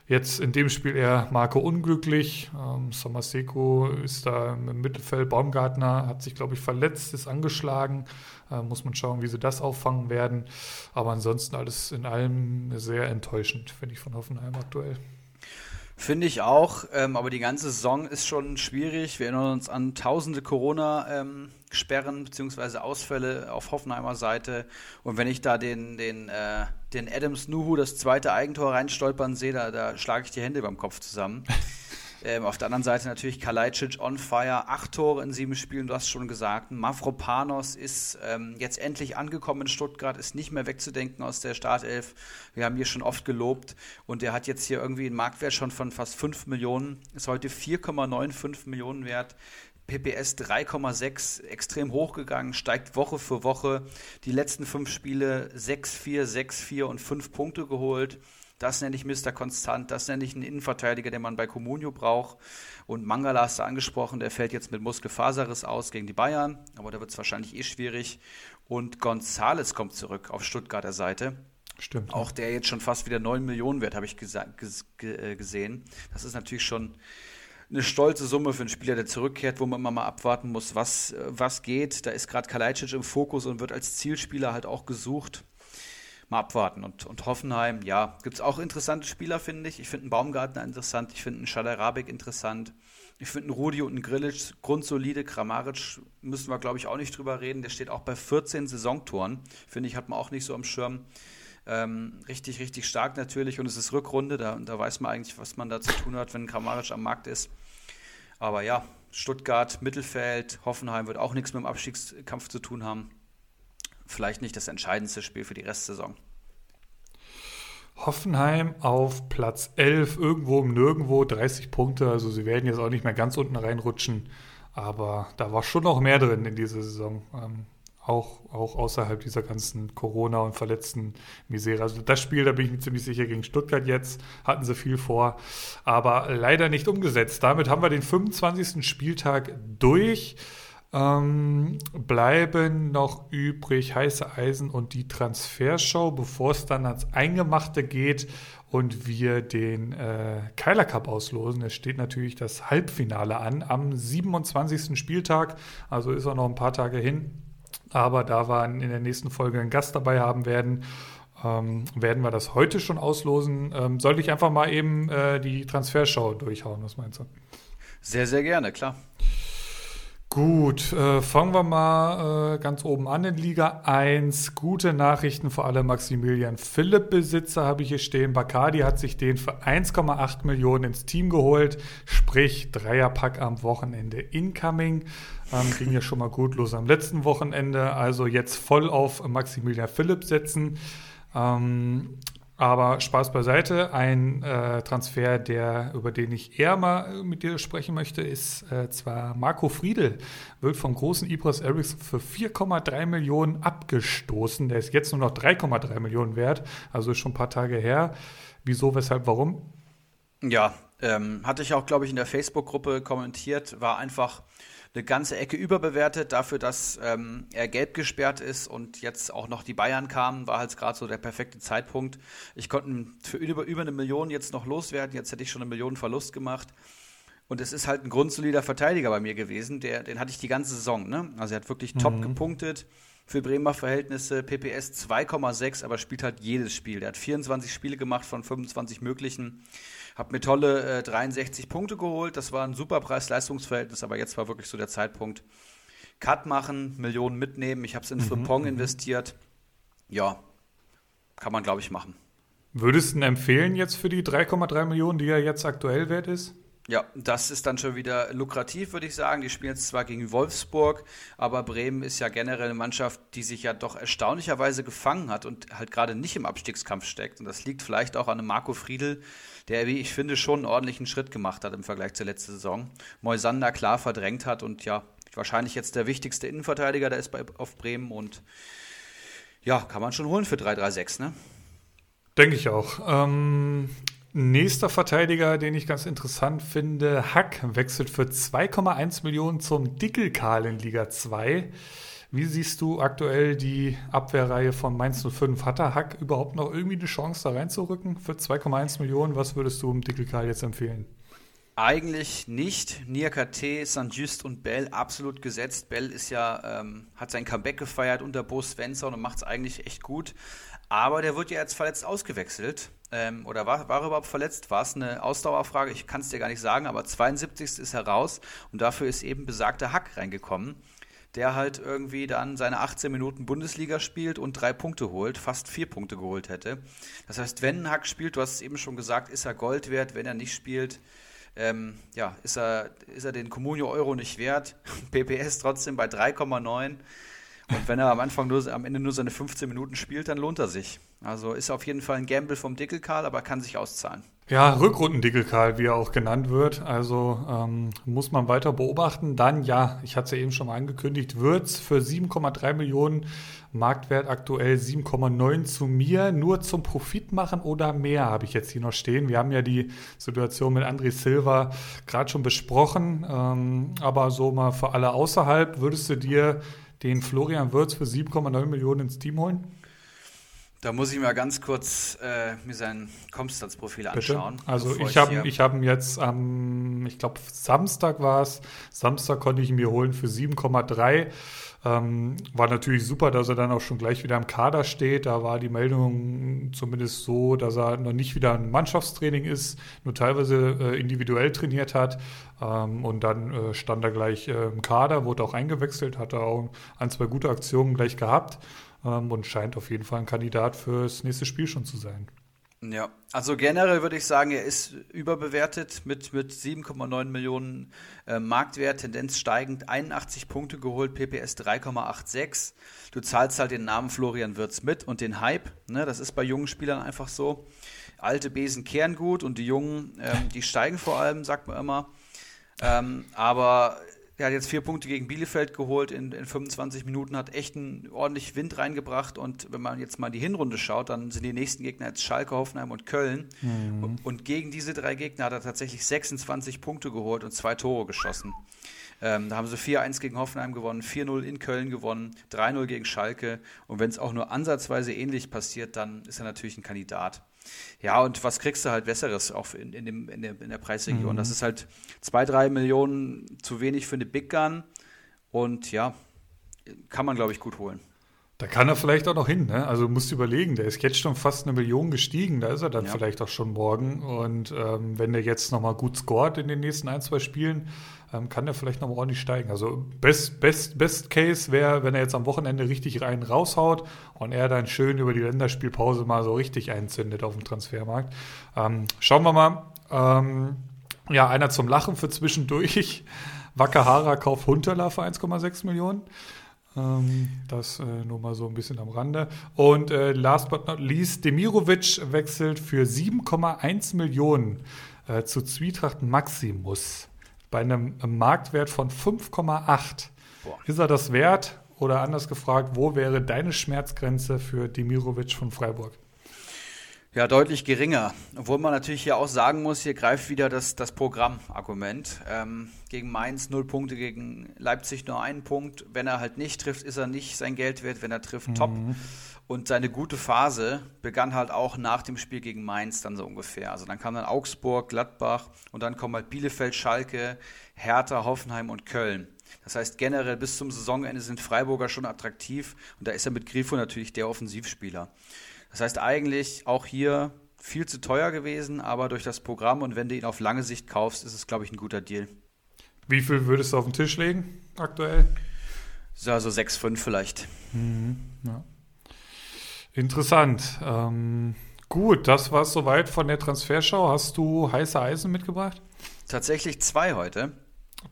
Jetzt in dem Spiel eher Marco unglücklich. Ähm, Samaseko ist da im Mittelfeld. Baumgartner hat sich, glaube ich, verletzt, ist angeschlagen. Äh, muss man schauen, wie sie das auffangen werden. Aber ansonsten alles in allem sehr enttäuschend, finde ich, von Hoffenheim aktuell. Finde ich auch, ähm, aber die ganze Saison ist schon schwierig. Wir erinnern uns an tausende Corona-Sperren ähm, bzw. Ausfälle auf Hoffenheimer Seite. Und wenn ich da den, den, äh, den Adams Nuhu das zweite Eigentor reinstolpern sehe, da, da schlage ich die Hände beim Kopf zusammen. [LAUGHS] Ähm, auf der anderen Seite natürlich Kalajdzic on fire, acht Tore in sieben Spielen, du hast schon gesagt. Mavropanos ist ähm, jetzt endlich angekommen in Stuttgart, ist nicht mehr wegzudenken aus der Startelf. Wir haben hier schon oft gelobt und der hat jetzt hier irgendwie einen Marktwert schon von fast 5 Millionen, ist heute 4,95 Millionen wert. PPS 3,6 extrem hochgegangen, steigt Woche für Woche. Die letzten fünf Spiele 6-4, 6-4 und 5 Punkte geholt. Das nenne ich Mr. Konstant, das nenne ich einen Innenverteidiger, den man bei Comunio braucht. Und Mangala hast du angesprochen, der fällt jetzt mit Muskelfaserriss aus gegen die Bayern, aber da wird es wahrscheinlich eh schwierig. Und Gonzales kommt zurück auf Stuttgarter Seite. Stimmt. Auch der jetzt schon fast wieder 9 Millionen wert, habe ich äh, gesehen. Das ist natürlich schon eine stolze Summe für einen Spieler, der zurückkehrt, wo man immer mal abwarten muss, was, äh, was geht. Da ist gerade Kalajdzic im Fokus und wird als Zielspieler halt auch gesucht mal abwarten. Und, und Hoffenheim, ja, gibt es auch interessante Spieler, finde ich. Ich finde einen Baumgartner interessant, ich finde einen Schadarabek interessant. Ich finde einen Rudi und einen Grillic grundsolide. Kramaric müssen wir, glaube ich, auch nicht drüber reden. Der steht auch bei 14 Saisontoren. Finde ich, hat man auch nicht so am Schirm. Ähm, richtig, richtig stark natürlich. Und es ist Rückrunde. Da, da weiß man eigentlich, was man da zu tun hat, wenn Kramaric am Markt ist. Aber ja, Stuttgart, Mittelfeld, Hoffenheim wird auch nichts mit dem Abstiegskampf zu tun haben vielleicht nicht das entscheidendste Spiel für die Restsaison. Hoffenheim auf Platz 11, irgendwo im Nirgendwo, 30 Punkte. Also sie werden jetzt auch nicht mehr ganz unten reinrutschen. Aber da war schon noch mehr drin in dieser Saison. Ähm, auch, auch außerhalb dieser ganzen Corona- und verletzten Misere. Also das Spiel, da bin ich mir ziemlich sicher, gegen Stuttgart jetzt, hatten sie viel vor, aber leider nicht umgesetzt. Damit haben wir den 25. Spieltag durch. Ähm, bleiben noch übrig heiße Eisen und die Transfershow, bevor es dann ans Eingemachte geht und wir den äh, Keiler Cup auslosen. Es steht natürlich das Halbfinale an am 27. Spieltag, also ist auch noch ein paar Tage hin. Aber da wir in der nächsten Folge einen Gast dabei haben werden, ähm, werden wir das heute schon auslosen. Ähm, sollte ich einfach mal eben äh, die Transfershow durchhauen, was meinst du? Sehr, sehr gerne, klar. Gut, äh, fangen wir mal äh, ganz oben an in Liga 1. Gute Nachrichten für alle Maximilian Philipp-Besitzer habe ich hier stehen. Bacardi hat sich den für 1,8 Millionen ins Team geholt, sprich Dreierpack am Wochenende incoming. Ähm, ging ja schon mal gut los am letzten Wochenende, also jetzt voll auf Maximilian Philipp setzen. Ähm, aber Spaß beiseite. Ein äh, Transfer, der, über den ich eher mal mit dir sprechen möchte, ist äh, zwar Marco Friedel, wird vom großen Ibras Ericsson für 4,3 Millionen abgestoßen. Der ist jetzt nur noch 3,3 Millionen wert, also schon ein paar Tage her. Wieso, weshalb, warum? Ja, ähm, hatte ich auch, glaube ich, in der Facebook-Gruppe kommentiert, war einfach eine ganze Ecke überbewertet. Dafür, dass ähm, er gelb gesperrt ist und jetzt auch noch die Bayern kamen, war halt gerade so der perfekte Zeitpunkt. Ich konnte für über, über eine Million jetzt noch loswerden. Jetzt hätte ich schon eine Million Verlust gemacht. Und es ist halt ein grundsolider Verteidiger bei mir gewesen. Der, den hatte ich die ganze Saison. Ne? Also er hat wirklich mhm. top gepunktet für Bremer Verhältnisse. PPS 2,6, aber spielt halt jedes Spiel. Der hat 24 Spiele gemacht von 25 möglichen. Habe mir tolle äh, 63 Punkte geholt. Das war ein super Preis-Leistungsverhältnis, aber jetzt war wirklich so der Zeitpunkt. Cut machen, Millionen mitnehmen. Ich habe es in mhm, Frimpong mhm. investiert. Ja, kann man, glaube ich, machen. Würdest du ihn empfehlen jetzt für die 3,3 Millionen, die er jetzt aktuell wert ist? Ja, das ist dann schon wieder lukrativ, würde ich sagen. Die spielen jetzt zwar gegen Wolfsburg, aber Bremen ist ja generell eine Mannschaft, die sich ja doch erstaunlicherweise gefangen hat und halt gerade nicht im Abstiegskampf steckt. Und das liegt vielleicht auch an einem Marco Friedl, der, wie ich finde, schon einen ordentlichen Schritt gemacht hat im Vergleich zur letzten Saison. Moisander klar verdrängt hat und ja, wahrscheinlich jetzt der wichtigste Innenverteidiger, der ist bei, auf Bremen und ja, kann man schon holen für 3-3-6, ne? Denke ich auch. Ähm, nächster Verteidiger, den ich ganz interessant finde, Hack wechselt für 2,1 Millionen zum Dickelkarl in Liga 2. Wie siehst du aktuell die Abwehrreihe von Mainz 05? Hat der Hack überhaupt noch irgendwie eine Chance, da reinzurücken für 2,1 Millionen? Was würdest du im Dickelkarl jetzt empfehlen? Eigentlich nicht. Niakate, Saint-Just und Bell absolut gesetzt. Bell ist ja, ähm, hat sein Comeback gefeiert unter Bo Svensson und macht es eigentlich echt gut. Aber der wird ja jetzt verletzt ausgewechselt. Ähm, oder war, war er überhaupt verletzt? War es eine Ausdauerfrage? Ich kann es dir gar nicht sagen, aber 72. ist er raus und dafür ist eben besagter Hack reingekommen, der halt irgendwie dann seine 18 Minuten Bundesliga spielt und drei Punkte holt, fast vier Punkte geholt hätte. Das heißt, wenn Hack spielt, du hast es eben schon gesagt, ist er Gold wert. Wenn er nicht spielt, ähm, ja, ist er, ist er den Comunio Euro nicht wert. [LAUGHS] PPS trotzdem bei 3,9. Und wenn er am Anfang nur, am Ende nur seine 15 Minuten spielt, dann lohnt er sich. Also ist auf jeden Fall ein Gamble vom Dickelkarl, aber kann sich auszahlen. Ja, Rückrundendickelkarl, wie er auch genannt wird. Also ähm, muss man weiter beobachten. Dann, ja, ich hatte es ja eben schon mal angekündigt, Würz für 7,3 Millionen, Marktwert aktuell 7,9 zu mir. Nur zum Profit machen oder mehr habe ich jetzt hier noch stehen. Wir haben ja die Situation mit André Silva gerade schon besprochen. Ähm, aber so mal für alle außerhalb, würdest du dir den Florian Würz für 7,9 Millionen ins Team holen? Da muss ich mal ganz kurz äh, mir sein Comstats-Profil anschauen. Also ich habe ich hab ihn jetzt am, ich glaube Samstag war es, Samstag konnte ich ihn mir holen für 7,3. Ähm, war natürlich super, dass er dann auch schon gleich wieder im Kader steht. Da war die Meldung zumindest so, dass er noch nicht wieder ein Mannschaftstraining ist, nur teilweise äh, individuell trainiert hat. Ähm, und dann äh, stand er gleich äh, im Kader, wurde auch eingewechselt, hat er auch ein, zwei gute Aktionen gleich gehabt ähm, und scheint auf jeden Fall ein Kandidat fürs nächste Spiel schon zu sein. Ja, also generell würde ich sagen, er ist überbewertet mit, mit 7,9 Millionen äh, Marktwert, Tendenz steigend, 81 Punkte geholt, PPS 3,86. Du zahlst halt den Namen Florian Wirtz mit und den Hype, ne? das ist bei jungen Spielern einfach so. Alte Besen kehren gut und die Jungen, ähm, die steigen vor allem, sagt man immer. Ähm, aber er hat jetzt vier Punkte gegen Bielefeld geholt in, in 25 Minuten, hat echt einen ordentlich Wind reingebracht. Und wenn man jetzt mal die Hinrunde schaut, dann sind die nächsten Gegner jetzt Schalke, Hoffenheim und Köln. Mhm. Und, und, gegen diese drei Gegner hat er tatsächlich 26 Punkte geholt und zwei Tore geschossen. Ähm, da haben sie 4-1 gegen Hoffenheim gewonnen, 4-0 in Köln gewonnen, 3-0 gegen Schalke. Und wenn es auch nur ansatzweise ähnlich passiert, dann ist er natürlich ein Kandidat. Ja, und was kriegst du halt Besseres auch in, in, dem, in, der, in der Preisregion? Mhm. Das ist halt zwei, drei Millionen zu wenig für eine Big Gun. Und ja, kann man, glaube ich, gut holen. Da kann er vielleicht auch noch hin, ne? Also musst du überlegen, der ist jetzt schon fast eine Million gestiegen, da ist er dann ja. vielleicht auch schon morgen. Und ähm, wenn der jetzt nochmal gut scoret in den nächsten ein, zwei Spielen, ähm, kann der vielleicht nochmal ordentlich steigen. Also best, best, best Case wäre, wenn er jetzt am Wochenende richtig rein raushaut und er dann schön über die Länderspielpause mal so richtig einzündet auf dem Transfermarkt. Ähm, schauen wir mal. Ähm, ja, einer zum Lachen für zwischendurch. [LAUGHS] Wakahara kauft Hunterla für 1,6 Millionen. Ähm, das äh, nur mal so ein bisschen am Rande. Und äh, last but not least, Demirovic wechselt für 7,1 Millionen äh, zu Zwietracht Maximus bei einem Marktwert von 5,8. Ist er das wert? Oder anders gefragt, wo wäre deine Schmerzgrenze für Demirovic von Freiburg? Ja, deutlich geringer. Obwohl man natürlich hier auch sagen muss, hier greift wieder das, das Programmargument. Ähm, gegen Mainz null Punkte, gegen Leipzig nur einen Punkt. Wenn er halt nicht trifft, ist er nicht sein Geld wert. Wenn er trifft, mhm. top. Und seine gute Phase begann halt auch nach dem Spiel gegen Mainz dann so ungefähr. Also dann kam dann Augsburg, Gladbach und dann kommen halt Bielefeld, Schalke, Hertha, Hoffenheim und Köln. Das heißt, generell bis zum Saisonende sind Freiburger schon attraktiv und da ist er mit Grifo natürlich der Offensivspieler. Das heißt eigentlich auch hier viel zu teuer gewesen, aber durch das Programm und wenn du ihn auf lange Sicht kaufst, ist es, glaube ich, ein guter Deal. Wie viel würdest du auf den Tisch legen aktuell? So, also 6,5 vielleicht. Mhm, ja. Interessant. Ähm, gut, das war es soweit von der Transferschau. Hast du heiße Eisen mitgebracht? Tatsächlich zwei heute.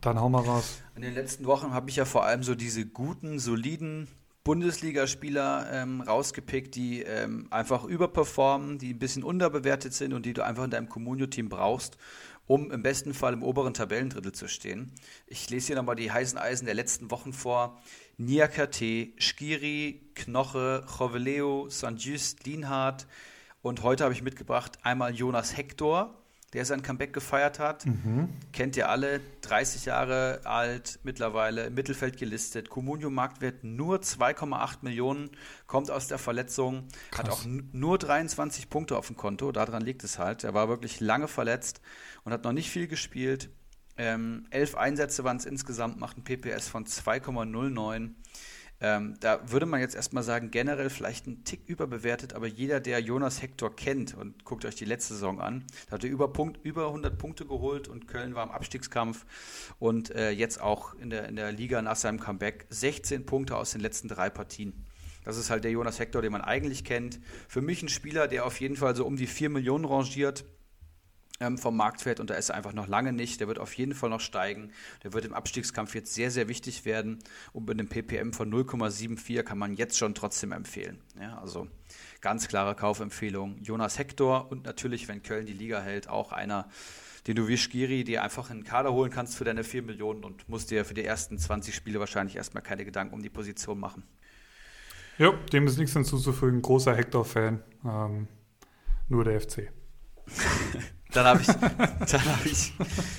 Dann hau mal raus. In den letzten Wochen habe ich ja vor allem so diese guten, soliden Bundesligaspieler ähm, rausgepickt, die ähm, einfach überperformen, die ein bisschen unterbewertet sind und die du einfach in deinem Communio-Team brauchst, um im besten Fall im oberen Tabellendrittel zu stehen. Ich lese hier nochmal die heißen Eisen der letzten Wochen vor. Niakate, Skiri, Knoche, Joveleo, St. Just, Lienhardt und heute habe ich mitgebracht einmal Jonas Hector der sein Comeback gefeiert hat. Mhm. Kennt ihr alle, 30 Jahre alt, mittlerweile im Mittelfeld gelistet. Comunio Marktwert nur 2,8 Millionen, kommt aus der Verletzung, Krass. hat auch nur 23 Punkte auf dem Konto, daran liegt es halt. Er war wirklich lange verletzt und hat noch nicht viel gespielt. Ähm, elf Einsätze waren es insgesamt, macht ein PPS von 2,09. Ähm, da würde man jetzt erstmal sagen, generell vielleicht ein Tick überbewertet, aber jeder, der Jonas Hector kennt und guckt euch die letzte Saison an, da hat er über, Punkt, über 100 Punkte geholt und Köln war im Abstiegskampf und äh, jetzt auch in der, in der Liga nach seinem Comeback 16 Punkte aus den letzten drei Partien. Das ist halt der Jonas Hector, den man eigentlich kennt. Für mich ein Spieler, der auf jeden Fall so um die 4 Millionen rangiert ähm, vom Marktwert und da ist er einfach noch lange nicht. Der wird auf jeden Fall noch steigen. Der wird im Abstiegskampf jetzt sehr, sehr wichtig werden. Und mit einem PPM von 0,74 kann man jetzt schon trotzdem empfehlen. Ja, also ganz klare Kaufempfehlung. Jonas Hector und natürlich, wenn Köln die Liga hält, auch einer, den du wie Skiri dir einfach in den Kader holen kannst für deine 4 Millionen und musst dir für die ersten 20 Spiele wahrscheinlich erstmal keine Gedanken um die Position machen. Ja, dem ist nichts hinzuzufügen. Großer Hector-Fan. Ähm, nur der FC. [LAUGHS] Dann habe ich, hab ich,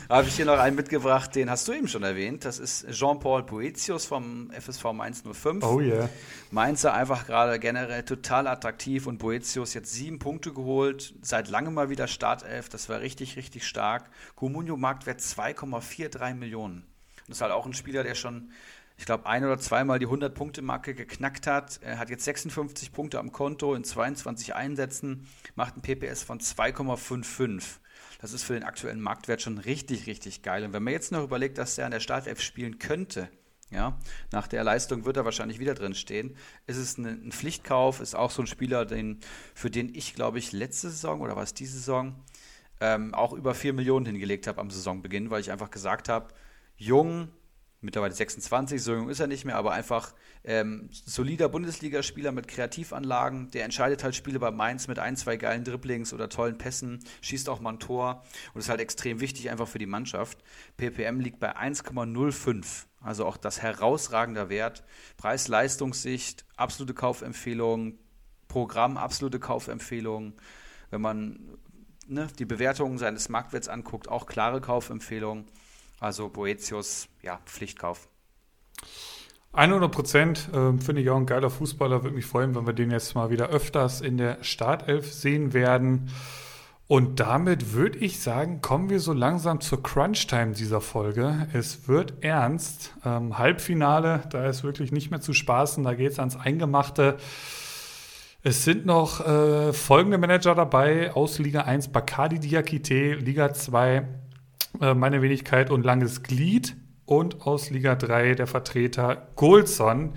hab ich hier noch einen mitgebracht, den hast du eben schon erwähnt. Das ist Jean-Paul Boetius vom FSV Mainz 05. Oh yeah. Mainzer einfach gerade generell total attraktiv und Boetius jetzt sieben Punkte geholt. Seit langem mal wieder Startelf. Das war richtig, richtig stark. Comunio Marktwert 2,43 Millionen. Das ist halt auch ein Spieler, der schon ich glaube, ein oder zweimal die 100-Punkte-Marke geknackt hat. Er hat jetzt 56 Punkte am Konto in 22 Einsätzen, macht ein PPS von 2,55. Das ist für den aktuellen Marktwert schon richtig, richtig geil. Und wenn man jetzt noch überlegt, dass er an der Startelf spielen könnte, ja, nach der Leistung wird er wahrscheinlich wieder drin stehen. Ist es ein, Pflichtkauf, ist auch so ein Spieler, den, für den ich, glaube ich, letzte Saison oder was diese Saison ähm, auch über 4 Millionen hingelegt habe am Saisonbeginn, weil ich einfach gesagt habe, jung, mittlerweile 26, so jung ist er nicht mehr, aber einfach ähm, solider Bundesligaspieler mit Kreativanlagen, der entscheidet halt Spiele bei Mainz mit ein, zwei geilen Dribblings oder tollen Pässen, schießt auch mal ein Tor und ist halt extrem wichtig einfach für die Mannschaft. PPM liegt bei 1,05, also auch das herausragender Wert. Preis-Leistungssicht, absolute Kaufempfehlung, Programm, absolute Kaufempfehlung. Wenn man ne, die Bewertungen seines Marktwerts anguckt, auch klare Kaufempfehlung. Also Boetius, ja, Pflichtkauf. 100 Prozent äh, finde ich auch ein geiler Fußballer. Würde mich freuen, wenn wir den jetzt mal wieder öfters in der Startelf sehen werden. Und damit würde ich sagen, kommen wir so langsam zur Crunch-Time dieser Folge. Es wird ernst. Ähm, Halbfinale, da ist wirklich nicht mehr zu spaßen. Da geht es ans Eingemachte. Es sind noch äh, folgende Manager dabei aus Liga 1: Bacardi Diakite, Liga 2 äh, meine Wenigkeit und Langes Glied und aus Liga 3 der Vertreter Golson.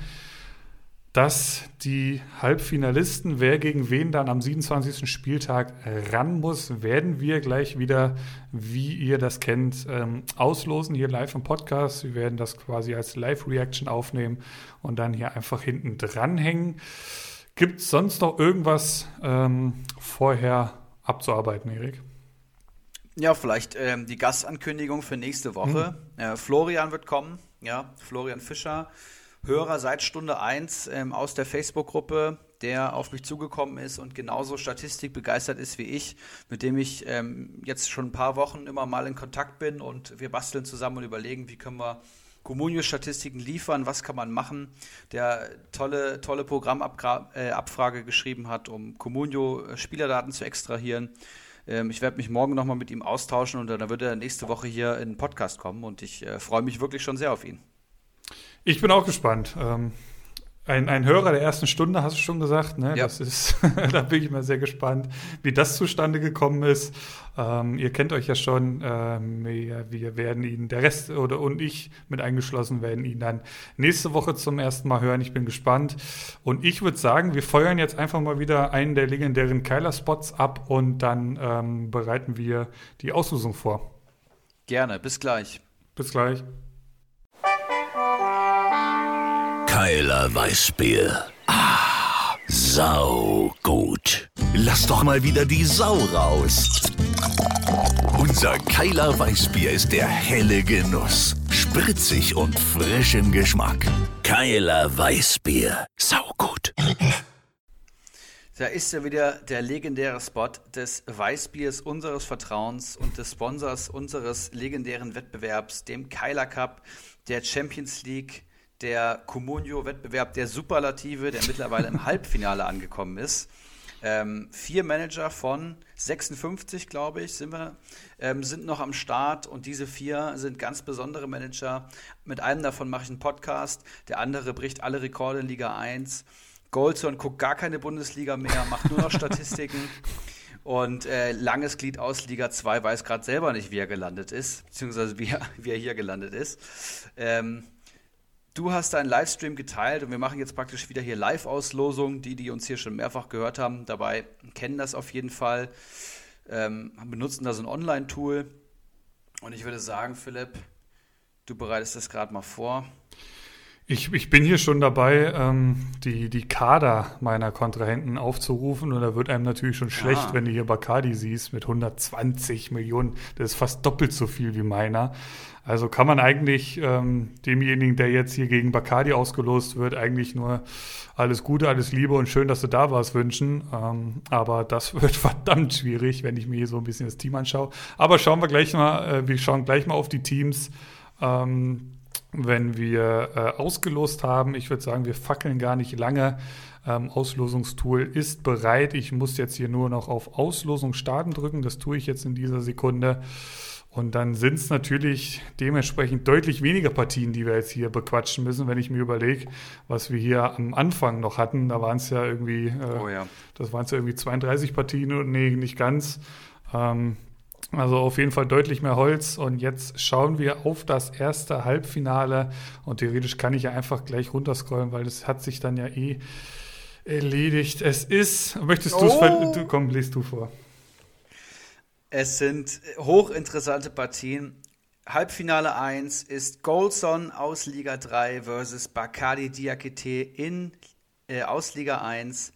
Dass die Halbfinalisten, wer gegen wen dann am 27. Spieltag ran muss, werden wir gleich wieder, wie ihr das kennt, ähm, auslosen hier live im Podcast. Wir werden das quasi als Live-Reaction aufnehmen und dann hier einfach hinten dranhängen. Gibt es sonst noch irgendwas ähm, vorher abzuarbeiten, Erik? Ja, vielleicht ähm, die Gastankündigung für nächste Woche. Mhm. Äh, Florian wird kommen, ja, Florian Fischer, Hörer seit Stunde 1 ähm, aus der Facebook-Gruppe, der auf mich zugekommen ist und genauso statistikbegeistert ist wie ich, mit dem ich ähm, jetzt schon ein paar Wochen immer mal in Kontakt bin und wir basteln zusammen und überlegen, wie können wir Communio-Statistiken liefern, was kann man machen, der tolle, tolle Programmabfrage äh, geschrieben hat, um Communio-Spielerdaten zu extrahieren. Ähm, ich werde mich morgen nochmal mit ihm austauschen und dann wird er nächste Woche hier in den Podcast kommen und ich äh, freue mich wirklich schon sehr auf ihn. Ich bin auch gespannt. Ähm, ein, ein Hörer der ersten Stunde, hast du schon gesagt, ne? Ja. Das ist, [LAUGHS] da bin ich mal sehr gespannt, wie das zustande gekommen ist. Ähm, ihr kennt euch ja schon, ähm, wir, wir, werden ihn, der Rest oder und ich mit eingeschlossen, werden ihn dann nächste Woche zum ersten Mal hören. Ich bin gespannt. Und ich würde sagen, wir feuern jetzt einfach mal wieder einen der legendären Keiler-Spots ab und dann ähm, bereiten wir die Auslosung vor. Gerne, bis gleich. Bis gleich. Keiler Weißbier. Ah, sau gut. Lass doch mal wieder die Sau raus. Unser Keiler Weißbier ist der helle Genuss. Spritzig und frisch im Geschmack. Keiler Weißbier. Sau gut. Da ist ja wieder der legendäre Spot des Weißbiers unseres Vertrauens und des Sponsors unseres legendären Wettbewerbs, dem Keiler Cup, der Champions League, der Comunio-Wettbewerb der Superlative, der mittlerweile im [LAUGHS] Halbfinale angekommen ist. Ähm, vier Manager von 56, glaube ich, sind wir, ähm, sind noch am Start und diese vier sind ganz besondere Manager. Mit einem davon mache ich einen Podcast, der andere bricht alle Rekorde in Liga 1. Goldson guckt gar keine Bundesliga mehr, macht nur noch [LAUGHS] Statistiken. Und äh, langes Glied aus Liga 2 weiß gerade selber nicht, wie er gelandet ist, beziehungsweise wie er, wie er hier gelandet ist. Ähm, du hast deinen Livestream geteilt und wir machen jetzt praktisch wieder hier Live-Auslosung. Die, die uns hier schon mehrfach gehört haben, dabei kennen das auf jeden Fall, ähm, benutzen da so ein Online-Tool. Und ich würde sagen, Philipp, du bereitest das gerade mal vor. Ich, ich bin hier schon dabei, ähm, die, die Kader meiner Kontrahenten aufzurufen und da wird einem natürlich schon schlecht, ja. wenn du hier Bacardi siehst mit 120 Millionen. Das ist fast doppelt so viel wie meiner. Also kann man eigentlich ähm, demjenigen, der jetzt hier gegen Bacardi ausgelost wird, eigentlich nur alles Gute, alles Liebe und schön, dass du da warst wünschen. Ähm, aber das [LAUGHS] wird verdammt schwierig, wenn ich mir hier so ein bisschen das Team anschaue. Aber schauen wir gleich mal, äh, wir schauen gleich mal auf die Teams. Ähm, wenn wir äh, ausgelost haben. Ich würde sagen, wir fackeln gar nicht lange. Ähm, Auslosungstool ist bereit. Ich muss jetzt hier nur noch auf Auslosung starten drücken. Das tue ich jetzt in dieser Sekunde. Und dann sind es natürlich dementsprechend deutlich weniger Partien, die wir jetzt hier bequatschen müssen, wenn ich mir überlege, was wir hier am Anfang noch hatten. Da waren es ja irgendwie, äh, oh ja. das waren es ja irgendwie 32 Partien und nee, nicht ganz. Ähm, also auf jeden Fall deutlich mehr Holz. Und jetzt schauen wir auf das erste Halbfinale. Und theoretisch kann ich ja einfach gleich runterscrollen, weil das hat sich dann ja eh erledigt. Es ist, möchtest du es, oh. komm, liest du vor. Es sind hochinteressante Partien. Halbfinale 1 ist Goldson aus Liga 3 versus Bacardi Diakite in äh, aus Liga 1.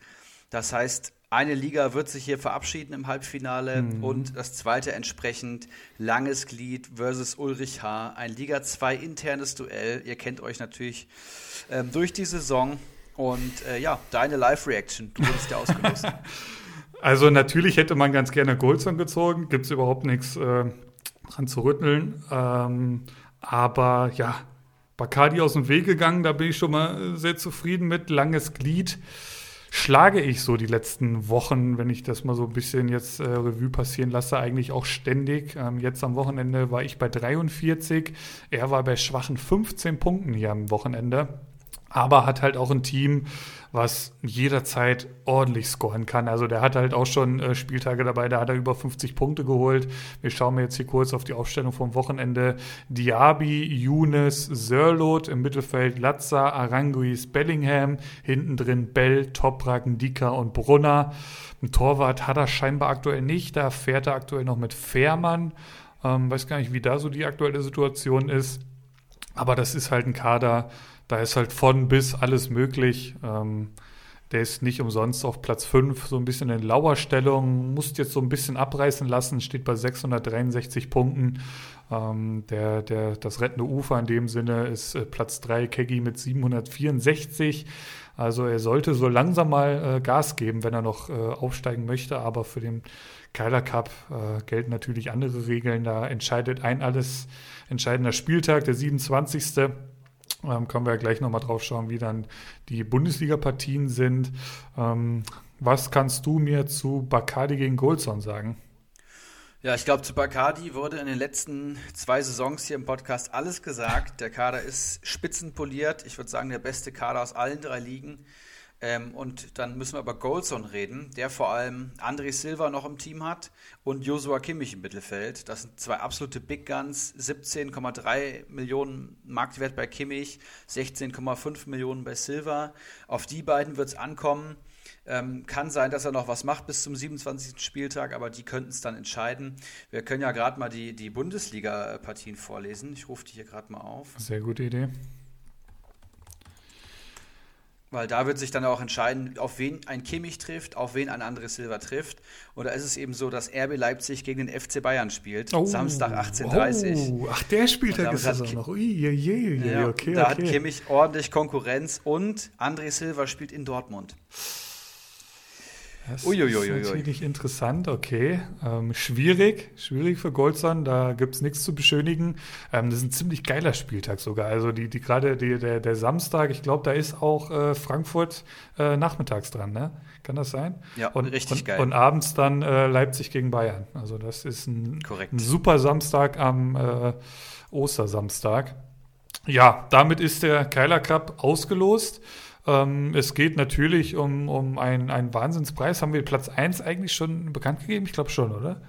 Das heißt, eine Liga wird sich hier verabschieden im Halbfinale mhm. und das zweite entsprechend Langes Glied versus Ulrich H. Ein Liga 2 internes Duell. Ihr kennt euch natürlich ähm, durch die Saison. Und äh, ja, deine Live-Reaction. Du wurdest ja ausgelost. [LAUGHS] Also natürlich hätte man ganz gerne Goldson gezogen. Gibt es überhaupt nichts äh, dran zu rütteln. Ähm, aber ja, Bacardi aus dem Weg gegangen. Da bin ich schon mal sehr zufrieden mit. Langes Glied schlage ich so die letzten Wochen, wenn ich das mal so ein bisschen jetzt äh, Revue passieren lasse, eigentlich auch ständig. Ähm, jetzt am Wochenende war ich bei 43, er war bei schwachen 15 Punkten hier am Wochenende aber hat halt auch ein Team, was jederzeit ordentlich scoren kann. Also der hat halt auch schon äh, Spieltage dabei, da hat er über 50 Punkte geholt. Wir schauen jetzt hier kurz auf die Aufstellung vom Wochenende. Diaby, Younes, Sörlot im Mittelfeld, Latza, Aranguis, Bellingham, hinten drin Bell, Toprak, Ndika und Brunner. Ein Torwart hat er scheinbar aktuell nicht, da fährt er aktuell noch mit Fährmann. Ähm, weiß gar nicht, wie da so die aktuelle Situation ist. Aber das ist halt ein Kader, da ist halt von bis alles möglich. Ähm, der ist nicht umsonst auf Platz 5, so ein bisschen in Lauerstellung, muss jetzt so ein bisschen abreißen lassen, steht bei 663 Punkten. Ähm, der, der, das rettende Ufer in dem Sinne ist äh, Platz 3, Keggy mit 764. Also er sollte so langsam mal äh, Gas geben, wenn er noch äh, aufsteigen möchte, aber für den Keiler Cup äh, gelten natürlich andere Regeln. Da entscheidet ein alles entscheidender Spieltag, der 27. Ähm, können wir ja gleich nochmal drauf schauen, wie dann die Bundesliga-Partien sind. Ähm, was kannst du mir zu Bacardi gegen Goldson sagen? Ja, ich glaube, zu Bacardi wurde in den letzten zwei Saisons hier im Podcast alles gesagt. Der Kader ist spitzenpoliert. Ich würde sagen, der beste Kader aus allen drei Ligen. Ähm, und dann müssen wir über Goldson reden, der vor allem André Silva noch im Team hat und Joshua Kimmich im Mittelfeld. Das sind zwei absolute Big Guns. 17,3 Millionen Marktwert bei Kimmich, 16,5 Millionen bei Silva. Auf die beiden wird es ankommen. Ähm, kann sein, dass er noch was macht bis zum 27. Spieltag, aber die könnten es dann entscheiden. Wir können ja gerade mal die, die Bundesliga-Partien vorlesen. Ich rufe die hier gerade mal auf. Sehr gute Idee. Weil da wird sich dann auch entscheiden, auf wen ein Kimmich trifft, auf wen ein anderes Silver trifft. Oder ist es eben so, dass RB Leipzig gegen den FC Bayern spielt, oh, Samstag 18.30 Uhr. Oh, ach, der Spieltag ist das auch noch. Ui, je, je, ja, okay, da okay. hat Kimmich ordentlich Konkurrenz und André Silva spielt in Dortmund. Das Uiuiuiui. ist natürlich interessant, okay. Ähm, schwierig, schwierig für Goldson, da gibt es nichts zu beschönigen. Ähm, das ist ein ziemlich geiler Spieltag sogar. Also die, die gerade der, der Samstag, ich glaube, da ist auch äh, Frankfurt äh, nachmittags dran, ne? Kann das sein? Ja, und, richtig und, geil. Und abends dann äh, Leipzig gegen Bayern. Also das ist ein, ein super Samstag am äh, Ostersamstag. Ja, damit ist der Keiler Cup ausgelost. Ähm, es geht natürlich um, um einen, einen Wahnsinnspreis. Haben wir Platz 1 eigentlich schon bekannt gegeben? Ich glaube schon, oder?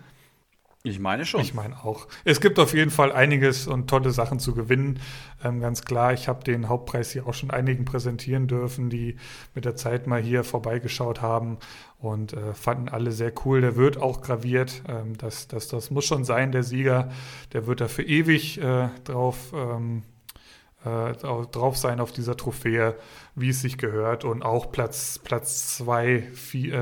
Ich meine schon. Ich meine auch. Es gibt auf jeden Fall einiges und tolle Sachen zu gewinnen. Ähm, ganz klar, ich habe den Hauptpreis hier auch schon einigen präsentieren dürfen, die mit der Zeit mal hier vorbeigeschaut haben und äh, fanden alle sehr cool. Der wird auch graviert. Ähm, das, das, das muss schon sein, der Sieger. Der wird da für ewig äh, drauf. Ähm, äh, drauf sein auf dieser Trophäe, wie es sich gehört. Und auch Platz 2,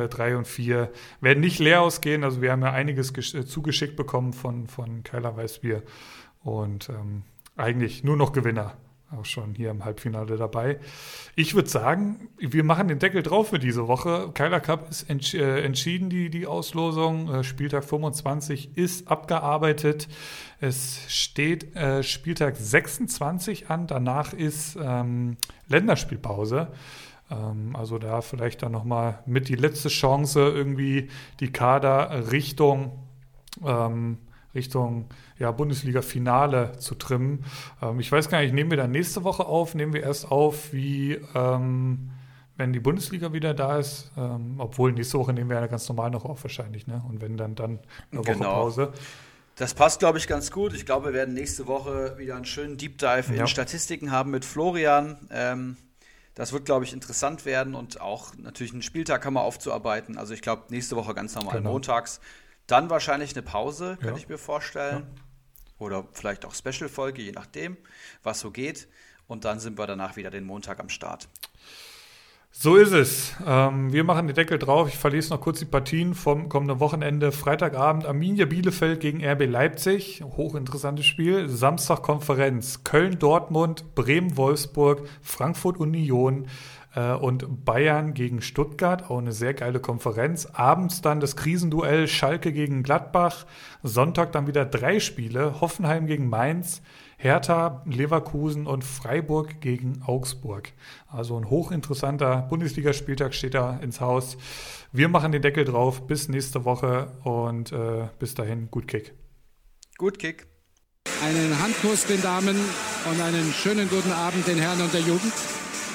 3 äh, und 4 werden nicht leer ausgehen. Also wir haben ja einiges äh, zugeschickt bekommen von, von Keiler Weißbier. Und ähm, eigentlich nur noch Gewinner auch schon hier im Halbfinale dabei. Ich würde sagen, wir machen den Deckel drauf für diese Woche. Keiler Cup ist entsch äh, entschieden, die, die Auslosung. Äh, Spieltag 25 ist abgearbeitet. Es steht äh, Spieltag 26 an. Danach ist ähm, Länderspielpause. Ähm, also da vielleicht dann nochmal mit die letzte Chance, irgendwie die Kader Richtung ähm, Richtung ja, Bundesliga-Finale zu trimmen. Ähm, ich weiß gar nicht, nehmen wir dann nächste Woche auf, nehmen wir erst auf, wie ähm, wenn die Bundesliga wieder da ist, ähm, obwohl nächste Woche nehmen wir ja ganz normal noch auf wahrscheinlich, ne? Und wenn dann dann eine Woche genau. Pause. Das passt, glaube ich, ganz gut. Ich glaube, wir werden nächste Woche wieder einen schönen Deep Dive ja. in Statistiken haben mit Florian. Ähm, das wird, glaube ich, interessant werden und auch natürlich einen Spieltag haben wir aufzuarbeiten. Also ich glaube, nächste Woche ganz normal genau. montags. Dann wahrscheinlich eine Pause, könnte ja. ich mir vorstellen. Ja. Oder vielleicht auch Special-Folge, je nachdem, was so geht. Und dann sind wir danach wieder den Montag am Start. So ist es. Ähm, wir machen den Deckel drauf. Ich verlese noch kurz die Partien vom kommenden Wochenende. Freitagabend Arminia Bielefeld gegen RB Leipzig. Hochinteressantes Spiel. Samstag Konferenz. Köln-Dortmund, Bremen-Wolfsburg, Frankfurt-Union, und Bayern gegen Stuttgart, auch eine sehr geile Konferenz. Abends dann das Krisenduell Schalke gegen Gladbach. Sonntag dann wieder drei Spiele. Hoffenheim gegen Mainz, Hertha, Leverkusen und Freiburg gegen Augsburg. Also ein hochinteressanter Bundesligaspieltag steht da ins Haus. Wir machen den Deckel drauf. Bis nächste Woche und äh, bis dahin, gut Kick. Gut Kick. Einen Handkuss den Damen und einen schönen guten Abend den Herren und der Jugend.